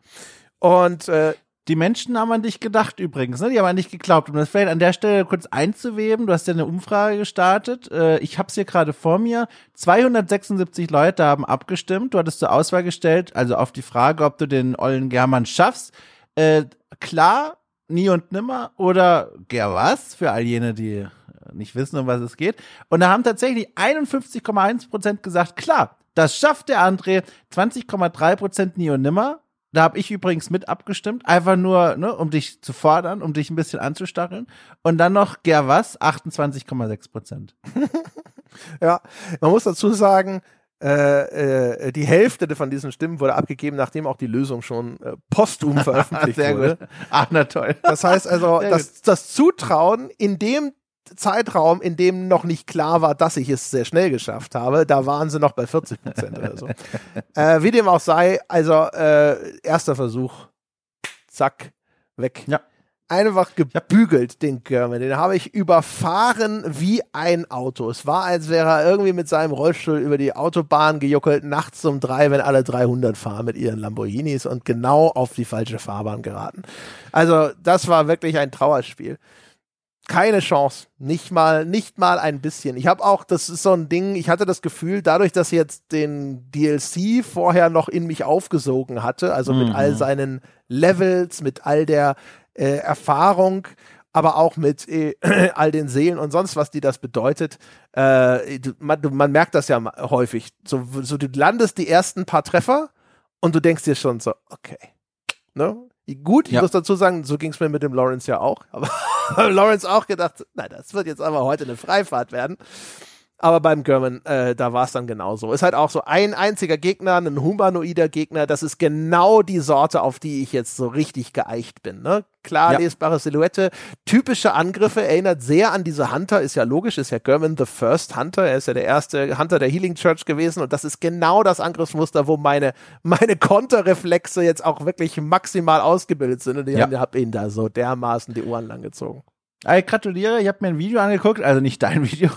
Und äh, die Menschen haben an dich gedacht übrigens, ne? Die haben an dich geglaubt. Um das vielleicht an der Stelle kurz einzuweben, du hast ja eine Umfrage gestartet. Äh, ich habe es hier gerade vor mir. 276 Leute haben abgestimmt. Du hattest zur Auswahl gestellt, also auf die Frage, ob du den Ollen German schaffst. Äh, klar, nie und nimmer oder ger was für all jene, die nicht wissen, um was es geht. Und da haben tatsächlich 51,1 Prozent gesagt, klar, das schafft der André. 20,3 Prozent nie und nimmer. Da habe ich übrigens mit abgestimmt, einfach nur, ne, um dich zu fordern, um dich ein bisschen anzustacheln. Und dann noch Gerwas, 28,6 Prozent. ja, man muss dazu sagen, äh, äh, die Hälfte von diesen Stimmen wurde abgegeben, nachdem auch die Lösung schon äh, posthum veröffentlicht Sehr wurde. Gut. Ach, na toll. Das heißt also, das, das Zutrauen in dem Zeitraum, in dem noch nicht klar war, dass ich es sehr schnell geschafft habe, da waren sie noch bei 40 Prozent oder so. äh, wie dem auch sei, also äh, erster Versuch, zack, weg. Ja. Einfach gebügelt, den German. Den habe ich überfahren wie ein Auto. Es war, als wäre er irgendwie mit seinem Rollstuhl über die Autobahn gejuckelt, nachts um drei, wenn alle 300 fahren mit ihren Lamborghinis und genau auf die falsche Fahrbahn geraten. Also, das war wirklich ein Trauerspiel keine Chance. Nicht mal, nicht mal ein bisschen. Ich habe auch, das ist so ein Ding, ich hatte das Gefühl, dadurch, dass ich jetzt den DLC vorher noch in mich aufgesogen hatte, also mhm. mit all mhm. seinen Levels, mit all der äh, Erfahrung, aber auch mit äh, all den Seelen und sonst was, die das bedeutet. Äh, man, man, merkt das ja häufig. So, so, du landest die ersten paar Treffer und du denkst dir schon so, okay. Ne? Gut, ich ja. muss dazu sagen, so ging es mir mit dem Lawrence ja auch. Aber Lawrence auch gedacht, nein, das wird jetzt aber heute eine Freifahrt werden. Aber beim German, äh, da war es dann genauso. Ist halt auch so ein einziger Gegner, ein humanoider Gegner. Das ist genau die Sorte, auf die ich jetzt so richtig geeicht bin. Ne? Klar ja. lesbare Silhouette, typische Angriffe, erinnert sehr an diese Hunter, ist ja logisch, ist ja German the First Hunter. Er ist ja der erste Hunter der Healing Church gewesen und das ist genau das Angriffsmuster, wo meine, meine Konterreflexe jetzt auch wirklich maximal ausgebildet sind. Und ich ja. habe ihn da so dermaßen die Ohren lang gezogen. Ich gratuliere, ich habe mir ein Video angeguckt, also nicht dein Video,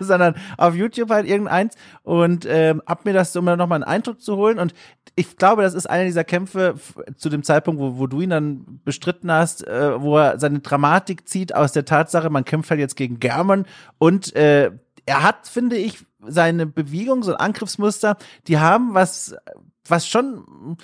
sondern auf YouTube halt irgendeins und ähm, hab mir das, um mir nochmal einen Eindruck zu holen. Und ich glaube, das ist einer dieser Kämpfe zu dem Zeitpunkt, wo, wo du ihn dann bestritten hast, äh, wo er seine Dramatik zieht aus der Tatsache, man kämpft halt jetzt gegen German und äh, er hat, finde ich, seine Bewegung, so ein Angriffsmuster, die haben was, was schon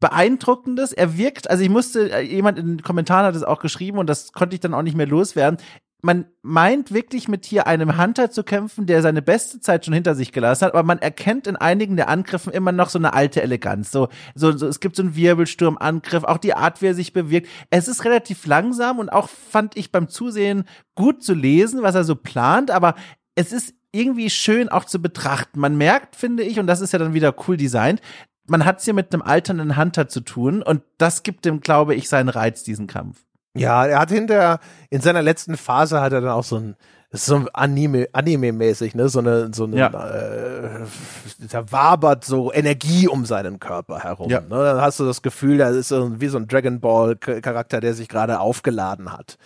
beeindruckendes. Er wirkt, also ich musste, äh, jemand in den Kommentaren hat es auch geschrieben und das konnte ich dann auch nicht mehr loswerden. man meint wirklich mit hier einem Hunter zu kämpfen, der seine beste Zeit schon hinter sich gelassen hat, aber man erkennt in einigen der Angriffen immer noch so eine alte Eleganz. So, so, so es gibt so einen Wirbelsturmangriff, auch die Art, wie er sich bewegt. Es ist relativ langsam und auch fand ich beim Zusehen gut zu lesen, was er so plant, aber es ist irgendwie schön auch zu betrachten. Man merkt, finde ich, und das ist ja dann wieder cool designt, man hat es hier mit einem alternden Hunter zu tun und das gibt dem, glaube ich, seinen Reiz, diesen Kampf. Ja, er hat hinter, in seiner letzten Phase hat er dann auch so ein, so Anime, Anime-mäßig, ne, so eine, so eine, ja. äh, da wabert so Energie um seinen Körper herum. Ja. Ne? Dann hast du das Gefühl, da ist so wie so ein Dragon Ball-Charakter, der sich gerade aufgeladen hat.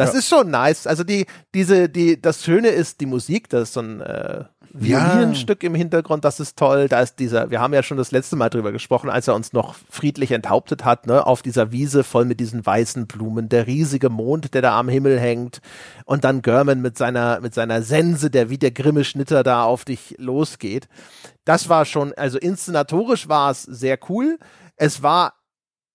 Das ja. ist schon nice. Also die, diese, die, das Schöne ist die Musik, das ist so ein äh, Violinenstück ja. im Hintergrund, das ist toll. Da ist dieser, wir haben ja schon das letzte Mal drüber gesprochen, als er uns noch friedlich enthauptet hat, ne, auf dieser Wiese voll mit diesen weißen Blumen, der riesige Mond, der da am Himmel hängt und dann German mit seiner, mit seiner Sense, der wie der grimme Schnitter da auf dich losgeht. Das war schon, also inszenatorisch war es sehr cool. Es war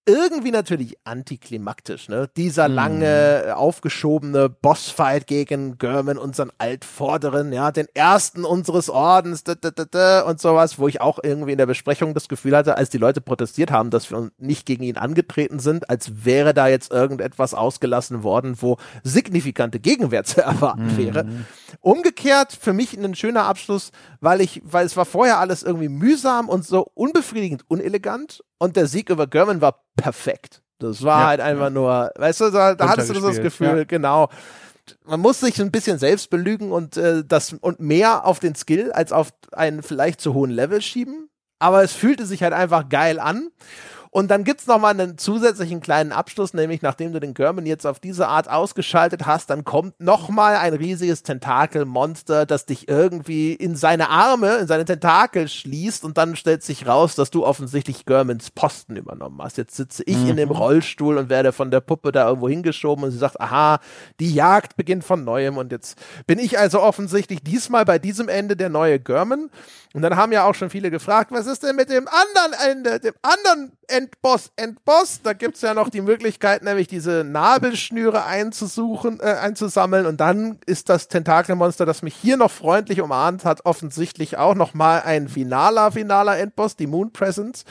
irgendwie natürlich antiklimaktisch, ne? Dieser mhm. lange, aufgeschobene Bossfight gegen German, unseren Altvorderen, ja, den ersten unseres Ordens, da, da, da, da, und sowas, wo ich auch irgendwie in der Besprechung das Gefühl hatte, als die Leute protestiert haben, dass wir nicht gegen ihn angetreten sind, als wäre da jetzt irgendetwas ausgelassen worden, wo signifikante Gegenwehr zu erwarten mhm. wäre. Umgekehrt, für mich ein schöner Abschluss, weil ich, weil es war vorher alles irgendwie mühsam und so unbefriedigend unelegant und der Sieg über German war perfekt. Das war ja, halt einfach ja. nur, weißt du, da, da hattest du das Gefühl, ja. genau. Man muss sich ein bisschen selbst belügen und äh, das und mehr auf den Skill als auf einen vielleicht zu hohen Level schieben. Aber es fühlte sich halt einfach geil an. Und dann gibt's noch mal einen zusätzlichen kleinen Abschluss, nämlich nachdem du den German jetzt auf diese Art ausgeschaltet hast, dann kommt noch mal ein riesiges Tentakelmonster, das dich irgendwie in seine Arme, in seine Tentakel schließt und dann stellt sich raus, dass du offensichtlich Germans Posten übernommen hast. Jetzt sitze ich mhm. in dem mhm. Rollstuhl und werde von der Puppe da irgendwo hingeschoben und sie sagt, aha, die Jagd beginnt von neuem und jetzt bin ich also offensichtlich diesmal bei diesem Ende der neue German. Und dann haben ja auch schon viele gefragt, was ist denn mit dem anderen Ende, dem anderen Endboss, Endboss? Da gibt's ja noch die Möglichkeit, nämlich diese Nabelschnüre einzusuchen, äh, einzusammeln. Und dann ist das Tentakelmonster, das mich hier noch freundlich umarmt hat, offensichtlich auch noch mal ein finaler, finaler Endboss, die Moon Presence.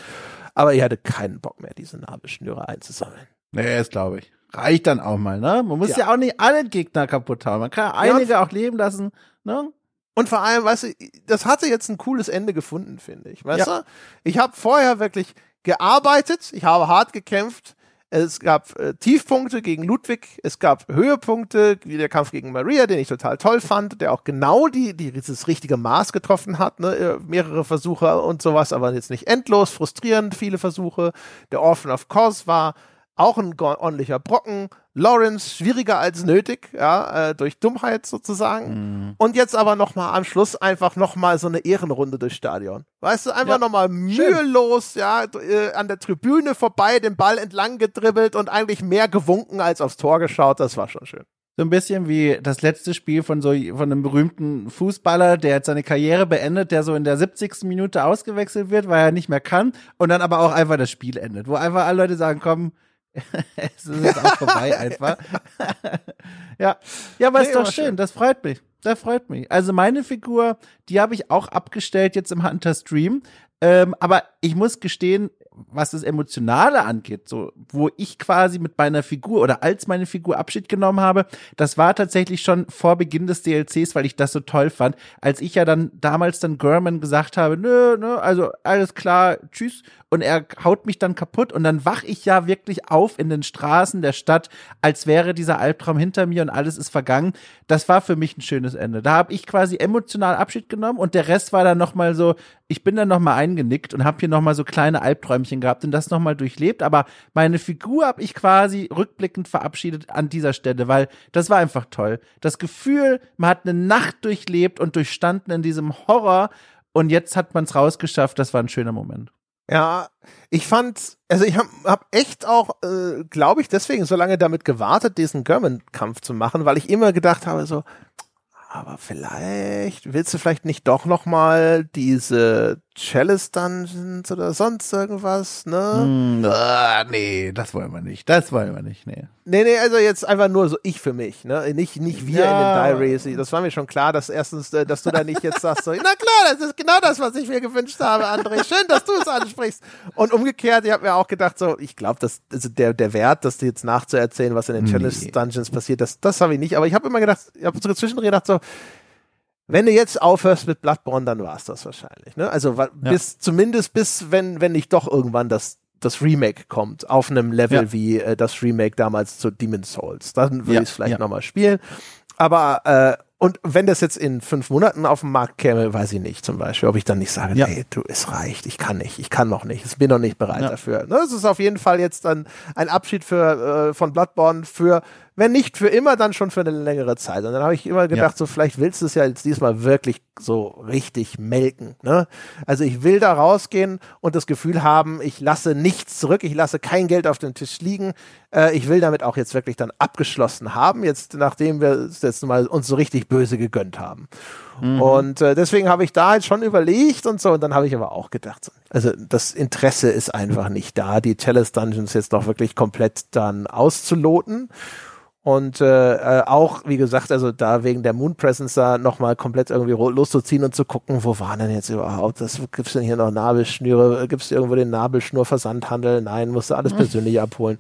Aber ich hatte keinen Bock mehr, diese Nabelschnüre einzusammeln. Nee, das glaube ich. Reicht dann auch mal, ne? Man muss ja. ja auch nicht alle Gegner kaputt haben. Man kann einige ja, auch leben lassen, ne? Und vor allem, weißt du, das hatte jetzt ein cooles Ende gefunden, finde ich. Weißt ja. du? Ich habe vorher wirklich gearbeitet, ich habe hart gekämpft. Es gab äh, Tiefpunkte gegen Ludwig, es gab Höhepunkte, wie der Kampf gegen Maria, den ich total toll fand, der auch genau die, die das richtige Maß getroffen hat, ne? Äh, mehrere Versuche und sowas, aber jetzt nicht endlos, frustrierend, viele Versuche. Der Orphan of Cause war auch ein ordentlicher Brocken. Lawrence schwieriger als nötig, ja, äh, durch Dummheit sozusagen. Mhm. Und jetzt aber noch mal am Schluss einfach noch mal so eine Ehrenrunde durchs Stadion. Weißt du, einfach ja, noch mal mühelos, ja, äh, an der Tribüne vorbei, den Ball entlang gedribbelt und eigentlich mehr gewunken als aufs Tor geschaut. Das war schon schön. So ein bisschen wie das letzte Spiel von so von einem berühmten Fußballer, der jetzt seine Karriere beendet, der so in der 70. Minute ausgewechselt wird, weil er nicht mehr kann und dann aber auch einfach das Spiel endet, wo einfach alle Leute sagen, komm, es ist jetzt auch vorbei einfach. ja, ja, aber nee, ist doch schön. schön. Das freut mich. Das freut mich. Also meine Figur, die habe ich auch abgestellt jetzt im Hunter Stream. Ähm, aber ich muss gestehen, was das Emotionale angeht, so, wo ich quasi mit meiner Figur oder als meine Figur Abschied genommen habe, das war tatsächlich schon vor Beginn des DLCs, weil ich das so toll fand, als ich ja dann damals dann German gesagt habe, nö, nö, also alles klar, tschüss, und er haut mich dann kaputt und dann wach ich ja wirklich auf in den Straßen der Stadt, als wäre dieser Albtraum hinter mir und alles ist vergangen. Das war für mich ein schönes Ende. Da habe ich quasi emotional Abschied genommen und der Rest war dann noch mal so, ich bin dann noch mal eingenickt und habe hier noch mal so kleine Albträumchen gehabt und das noch mal durchlebt, aber meine Figur habe ich quasi rückblickend verabschiedet an dieser Stelle, weil das war einfach toll. Das Gefühl, man hat eine Nacht durchlebt und durchstanden in diesem Horror und jetzt hat man es rausgeschafft, das war ein schöner Moment. Ja, ich fand, also ich habe hab echt auch, äh, glaube ich, deswegen so lange damit gewartet, diesen German-Kampf zu machen, weil ich immer gedacht habe, so, aber vielleicht willst du vielleicht nicht doch noch mal diese Chalice Dungeons oder sonst irgendwas, ne? Mm, uh, Nee, das wollen wir nicht. Das wollen wir nicht, nee. Nee, nee, also jetzt einfach nur so ich für mich, ne? Nicht, nicht wir ja. in den Diaries. Das war mir schon klar, dass erstens, äh, dass du da nicht jetzt sagst, so, na klar, das ist genau das, was ich mir gewünscht habe, André. Schön, dass du es ansprichst. Und umgekehrt, ich habe mir auch gedacht, so, ich glaube, dass also der, der Wert, das jetzt nachzuerzählen, was in den Challenge Dungeons passiert, das, das habe ich nicht. Aber ich habe immer gedacht, ich habe so zwischendrin gedacht, so, wenn du jetzt aufhörst mit Bloodborne, dann war es das wahrscheinlich. Ne? Also bis ja. zumindest bis, wenn, wenn nicht doch irgendwann das das Remake kommt, auf einem Level ja. wie äh, das Remake damals zu Demon's Souls. Dann würde ja. ich es vielleicht ja. nochmal spielen. Aber äh, und wenn das jetzt in fünf Monaten auf den Markt käme, weiß ich nicht zum Beispiel, ob ich dann nicht sage, ja. nee, du, es reicht, ich kann nicht, ich kann noch nicht, ich bin noch nicht bereit ja. dafür. Das ne, ist auf jeden Fall jetzt dann ein Abschied für, äh, von Bloodborne für wenn nicht für immer, dann schon für eine längere Zeit. Und dann habe ich immer gedacht, ja. so vielleicht willst du es ja jetzt diesmal wirklich so richtig melken. Ne? Also ich will da rausgehen und das Gefühl haben, ich lasse nichts zurück, ich lasse kein Geld auf dem Tisch liegen. Äh, ich will damit auch jetzt wirklich dann abgeschlossen haben, jetzt nachdem wir es jetzt mal uns so richtig böse gegönnt haben. Mhm. Und äh, deswegen habe ich da jetzt schon überlegt und so. Und dann habe ich aber auch gedacht, also das Interesse ist einfach nicht da, die Chalice Dungeons jetzt noch wirklich komplett dann auszuloten. Und äh, äh, auch, wie gesagt, also da wegen der Moon Presence da nochmal komplett irgendwie loszuziehen und zu gucken, wo waren denn jetzt überhaupt, das gibt's denn hier noch Nabelschnüre, gibt's irgendwo den Nabelschnurversandhandel? Nein, musste alles hm. persönlich abholen.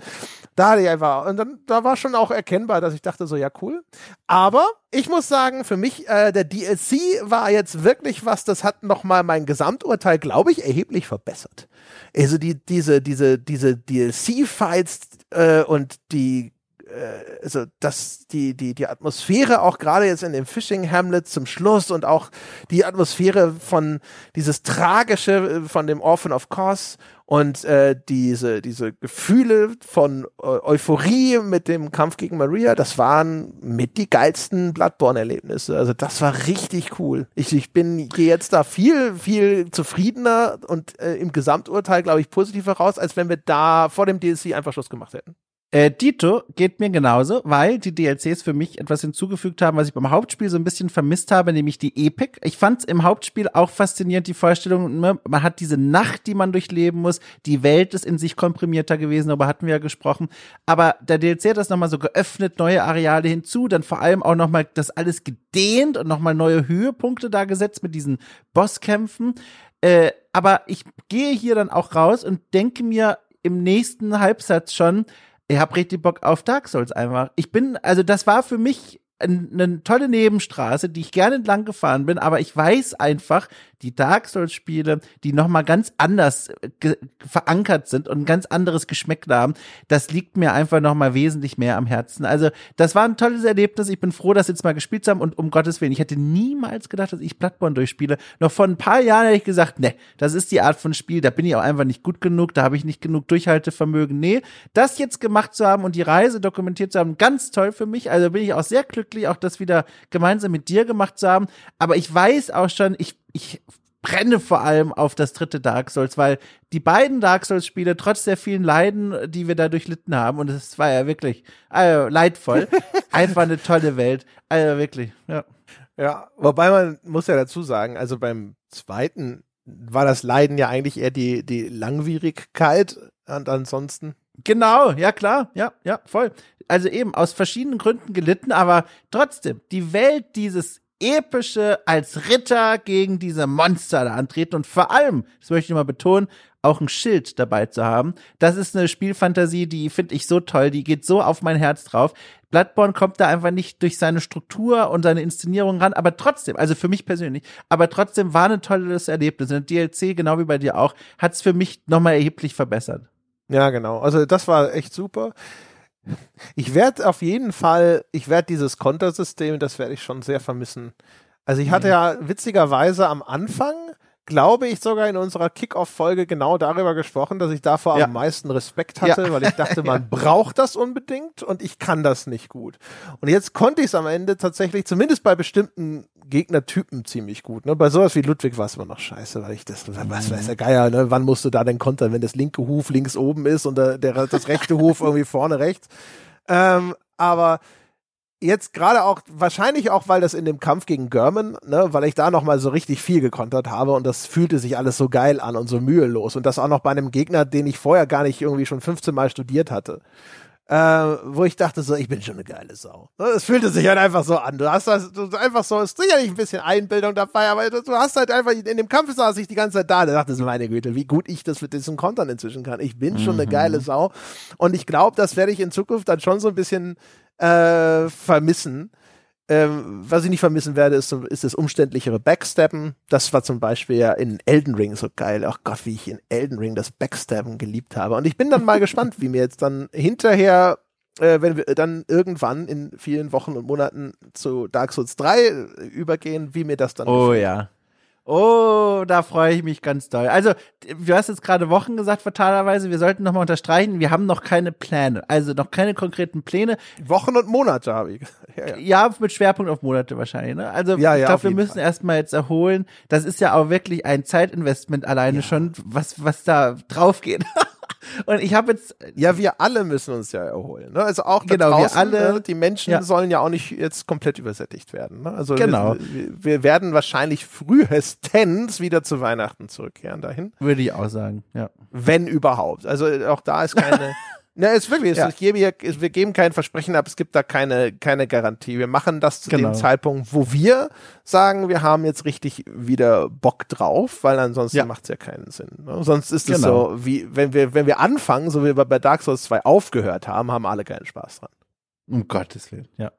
Da hatte ich einfach, und dann, da war schon auch erkennbar, dass ich dachte so, ja, cool. Aber ich muss sagen, für mich, äh, der DLC war jetzt wirklich was, das hat nochmal mein Gesamturteil, glaube ich, erheblich verbessert. Also die, diese, diese, diese DLC-Fights äh, und die äh, also dass die, die, die Atmosphäre auch gerade jetzt in dem Fishing Hamlet zum Schluss und auch die Atmosphäre von dieses Tragische äh, von dem Orphan of Course und äh, diese, diese Gefühle von äh, Euphorie mit dem Kampf gegen Maria, das waren mit die geilsten Bloodborne-Erlebnisse. Also das war richtig cool. Ich, ich bin gehe jetzt da viel, viel zufriedener und äh, im Gesamturteil, glaube ich, positiver raus, als wenn wir da vor dem DLC einfach Schluss gemacht hätten. Äh, Dito geht mir genauso, weil die DLCs für mich etwas hinzugefügt haben, was ich beim Hauptspiel so ein bisschen vermisst habe, nämlich die Epic. Ich fand es im Hauptspiel auch faszinierend, die Vorstellung, ne, man hat diese Nacht, die man durchleben muss, die Welt ist in sich komprimierter gewesen, darüber hatten wir ja gesprochen. Aber der DLC hat das nochmal so geöffnet, neue Areale hinzu, dann vor allem auch nochmal das alles gedehnt und nochmal neue Höhepunkte da gesetzt mit diesen Bosskämpfen. Äh, aber ich gehe hier dann auch raus und denke mir im nächsten Halbsatz schon, ich hab richtig Bock auf Dark Souls einfach. Ich bin, also das war für mich eine tolle Nebenstraße, die ich gerne entlang gefahren bin, aber ich weiß einfach, die Dark Souls Spiele, die nochmal ganz anders äh, verankert sind und ein ganz anderes Geschmäck haben, das liegt mir einfach nochmal wesentlich mehr am Herzen. Also, das war ein tolles Erlebnis. Ich bin froh, das jetzt mal gespielt zu haben und um Gottes Willen, ich hätte niemals gedacht, dass ich Bloodborne durchspiele. Noch vor ein paar Jahren hätte ich gesagt, ne, das ist die Art von Spiel, da bin ich auch einfach nicht gut genug, da habe ich nicht genug Durchhaltevermögen. Nee, das jetzt gemacht zu haben und die Reise dokumentiert zu haben, ganz toll für mich. Also bin ich auch sehr glücklich, auch das wieder gemeinsam mit dir gemacht zu haben. Aber ich weiß auch schon, ich ich brenne vor allem auf das dritte Dark Souls, weil die beiden Dark Souls Spiele trotz der vielen Leiden, die wir da durchlitten haben, und es war ja wirklich also, leidvoll, einfach eine tolle Welt, also wirklich, ja. Ja, wobei man muss ja dazu sagen, also beim zweiten war das Leiden ja eigentlich eher die, die Langwierigkeit und ansonsten. Genau, ja klar, ja, ja, voll. Also eben aus verschiedenen Gründen gelitten, aber trotzdem, die Welt dieses epische als Ritter gegen diese Monster da antreten und vor allem, das möchte ich mal betonen, auch ein Schild dabei zu haben. Das ist eine Spielfantasie, die finde ich so toll, die geht so auf mein Herz drauf. Bloodborne kommt da einfach nicht durch seine Struktur und seine Inszenierung ran, aber trotzdem, also für mich persönlich, aber trotzdem war ein tolles Erlebnis. Und DLC, genau wie bei dir auch, hat es für mich nochmal erheblich verbessert. Ja, genau. Also das war echt super. Ich werde auf jeden Fall, ich werde dieses Kontersystem, das werde ich schon sehr vermissen. Also ich hatte mhm. ja witzigerweise am Anfang, glaube ich, sogar in unserer Kickoff-Folge genau darüber gesprochen, dass ich davor ja. am meisten Respekt hatte, ja. weil ich dachte, man ja. braucht das unbedingt und ich kann das nicht gut. Und jetzt konnte ich es am Ende tatsächlich, zumindest bei bestimmten Gegnertypen ziemlich gut. Ne? Bei sowas wie Ludwig war es immer noch scheiße, weil ich das, was weiß der Geier, ne? wann musst du da denn kontern, wenn das linke Huf links oben ist und der, der das rechte Huf irgendwie vorne rechts. Ähm, aber jetzt gerade auch, wahrscheinlich auch, weil das in dem Kampf gegen German, ne, weil ich da nochmal so richtig viel gekontert habe und das fühlte sich alles so geil an und so mühelos und das auch noch bei einem Gegner, den ich vorher gar nicht irgendwie schon 15 Mal studiert hatte. Äh, wo ich dachte so, ich bin schon eine geile Sau. Ne, es fühlte sich halt einfach so an. Du hast das du einfach so, ist sicherlich ein bisschen Einbildung dabei, aber du hast halt einfach, in dem Kampf saß ich die ganze Zeit da, da dachte so, meine Güte, wie gut ich das mit diesen Kontern inzwischen kann. Ich bin schon eine mhm. geile Sau. Und ich glaube, das werde ich in Zukunft dann schon so ein bisschen äh, vermissen. Ähm, was ich nicht vermissen werde, ist, ist das umständlichere Backsteppen. Das war zum Beispiel ja in Elden Ring so geil. Ach Gott, wie ich in Elden Ring das Backsteppen geliebt habe. Und ich bin dann mal gespannt, wie mir jetzt dann hinterher, äh, wenn wir dann irgendwann in vielen Wochen und Monaten zu Dark Souls 3 übergehen, wie mir das dann Oh gefällt. ja. Oh, da freue ich mich ganz doll. Also, du hast jetzt gerade Wochen gesagt, fatalerweise, wir sollten nochmal unterstreichen, wir haben noch keine Pläne, also noch keine konkreten Pläne. Wochen und Monate habe ich. Ja, ja. ja, mit Schwerpunkt auf Monate wahrscheinlich. Ne? Also, ja, ich glaube, wir müssen erstmal jetzt erholen. Das ist ja auch wirklich ein Zeitinvestment alleine schon, was, was da drauf geht. Und ich habe jetzt. Ja, wir alle müssen uns ja erholen. Ne? Also auch genau, draußen, wir alle. Ne? Die Menschen ja. sollen ja auch nicht jetzt komplett übersättigt werden. Ne? Also genau. wir, wir, werden wahrscheinlich frühestens wieder zu Weihnachten zurückkehren dahin. Würde ich auch sagen, ja. Wenn überhaupt. Also auch da ist keine. Na, ist wirklich, ja. ich gebe hier, wir geben kein Versprechen ab, es gibt da keine, keine Garantie. Wir machen das zu genau. dem Zeitpunkt, wo wir sagen, wir haben jetzt richtig wieder Bock drauf, weil ansonsten ja. macht es ja keinen Sinn. Ne? Sonst ist es genau. so, wie, wenn wir, wenn wir anfangen, so wie wir bei Dark Souls 2 aufgehört haben, haben alle keinen Spaß dran. Um Gottes Willen, ja.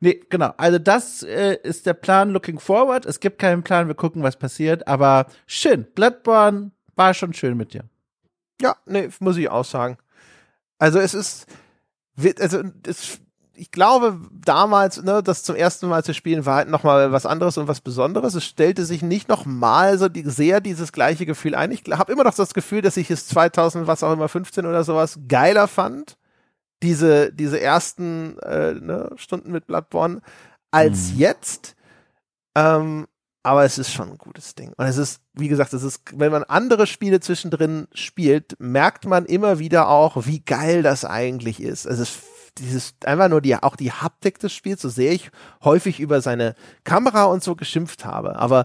Nee, genau. Also das äh, ist der Plan looking forward. Es gibt keinen Plan, wir gucken, was passiert. Aber schön. Bloodborne war schon schön mit dir. Ja, nee, muss ich auch sagen. Also es ist, also es, ich glaube damals, ne, das zum ersten Mal zu spielen war halt nochmal was anderes und was Besonderes. Es stellte sich nicht nochmal so die, sehr dieses gleiche Gefühl ein. Ich habe immer noch das Gefühl, dass ich es 2000, was auch immer, 15 oder sowas geiler fand. Diese, diese ersten äh, ne, Stunden mit Bloodborne als mhm. jetzt. Ähm, aber es ist schon ein gutes Ding. Und es ist, wie gesagt, es ist, wenn man andere Spiele zwischendrin spielt, merkt man immer wieder auch, wie geil das eigentlich ist. Es ist dieses, einfach nur die, auch die Haptik des Spiels, so sehr ich häufig über seine Kamera und so geschimpft habe. Aber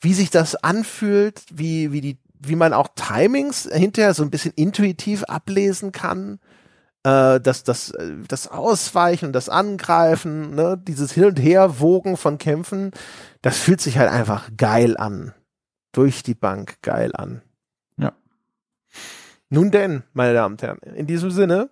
wie sich das anfühlt, wie, wie die, wie man auch Timings hinterher so ein bisschen intuitiv ablesen kann, äh, das, das, das Ausweichen, das Angreifen, ne, dieses Hin- und Herwogen von Kämpfen, das fühlt sich halt einfach geil an. Durch die Bank geil an. Ja. Nun denn, meine Damen und Herren, in diesem Sinne,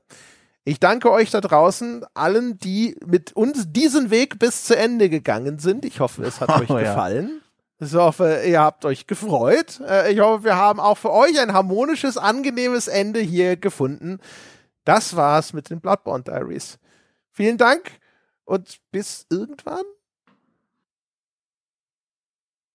ich danke euch da draußen, allen, die mit uns diesen Weg bis zu Ende gegangen sind. Ich hoffe, es hat oh, euch gefallen. Ja. Ich hoffe, ihr habt euch gefreut. Äh, ich hoffe, wir haben auch für euch ein harmonisches, angenehmes Ende hier gefunden. Das war's mit den Bloodborne Diaries. Vielen Dank und bis irgendwann.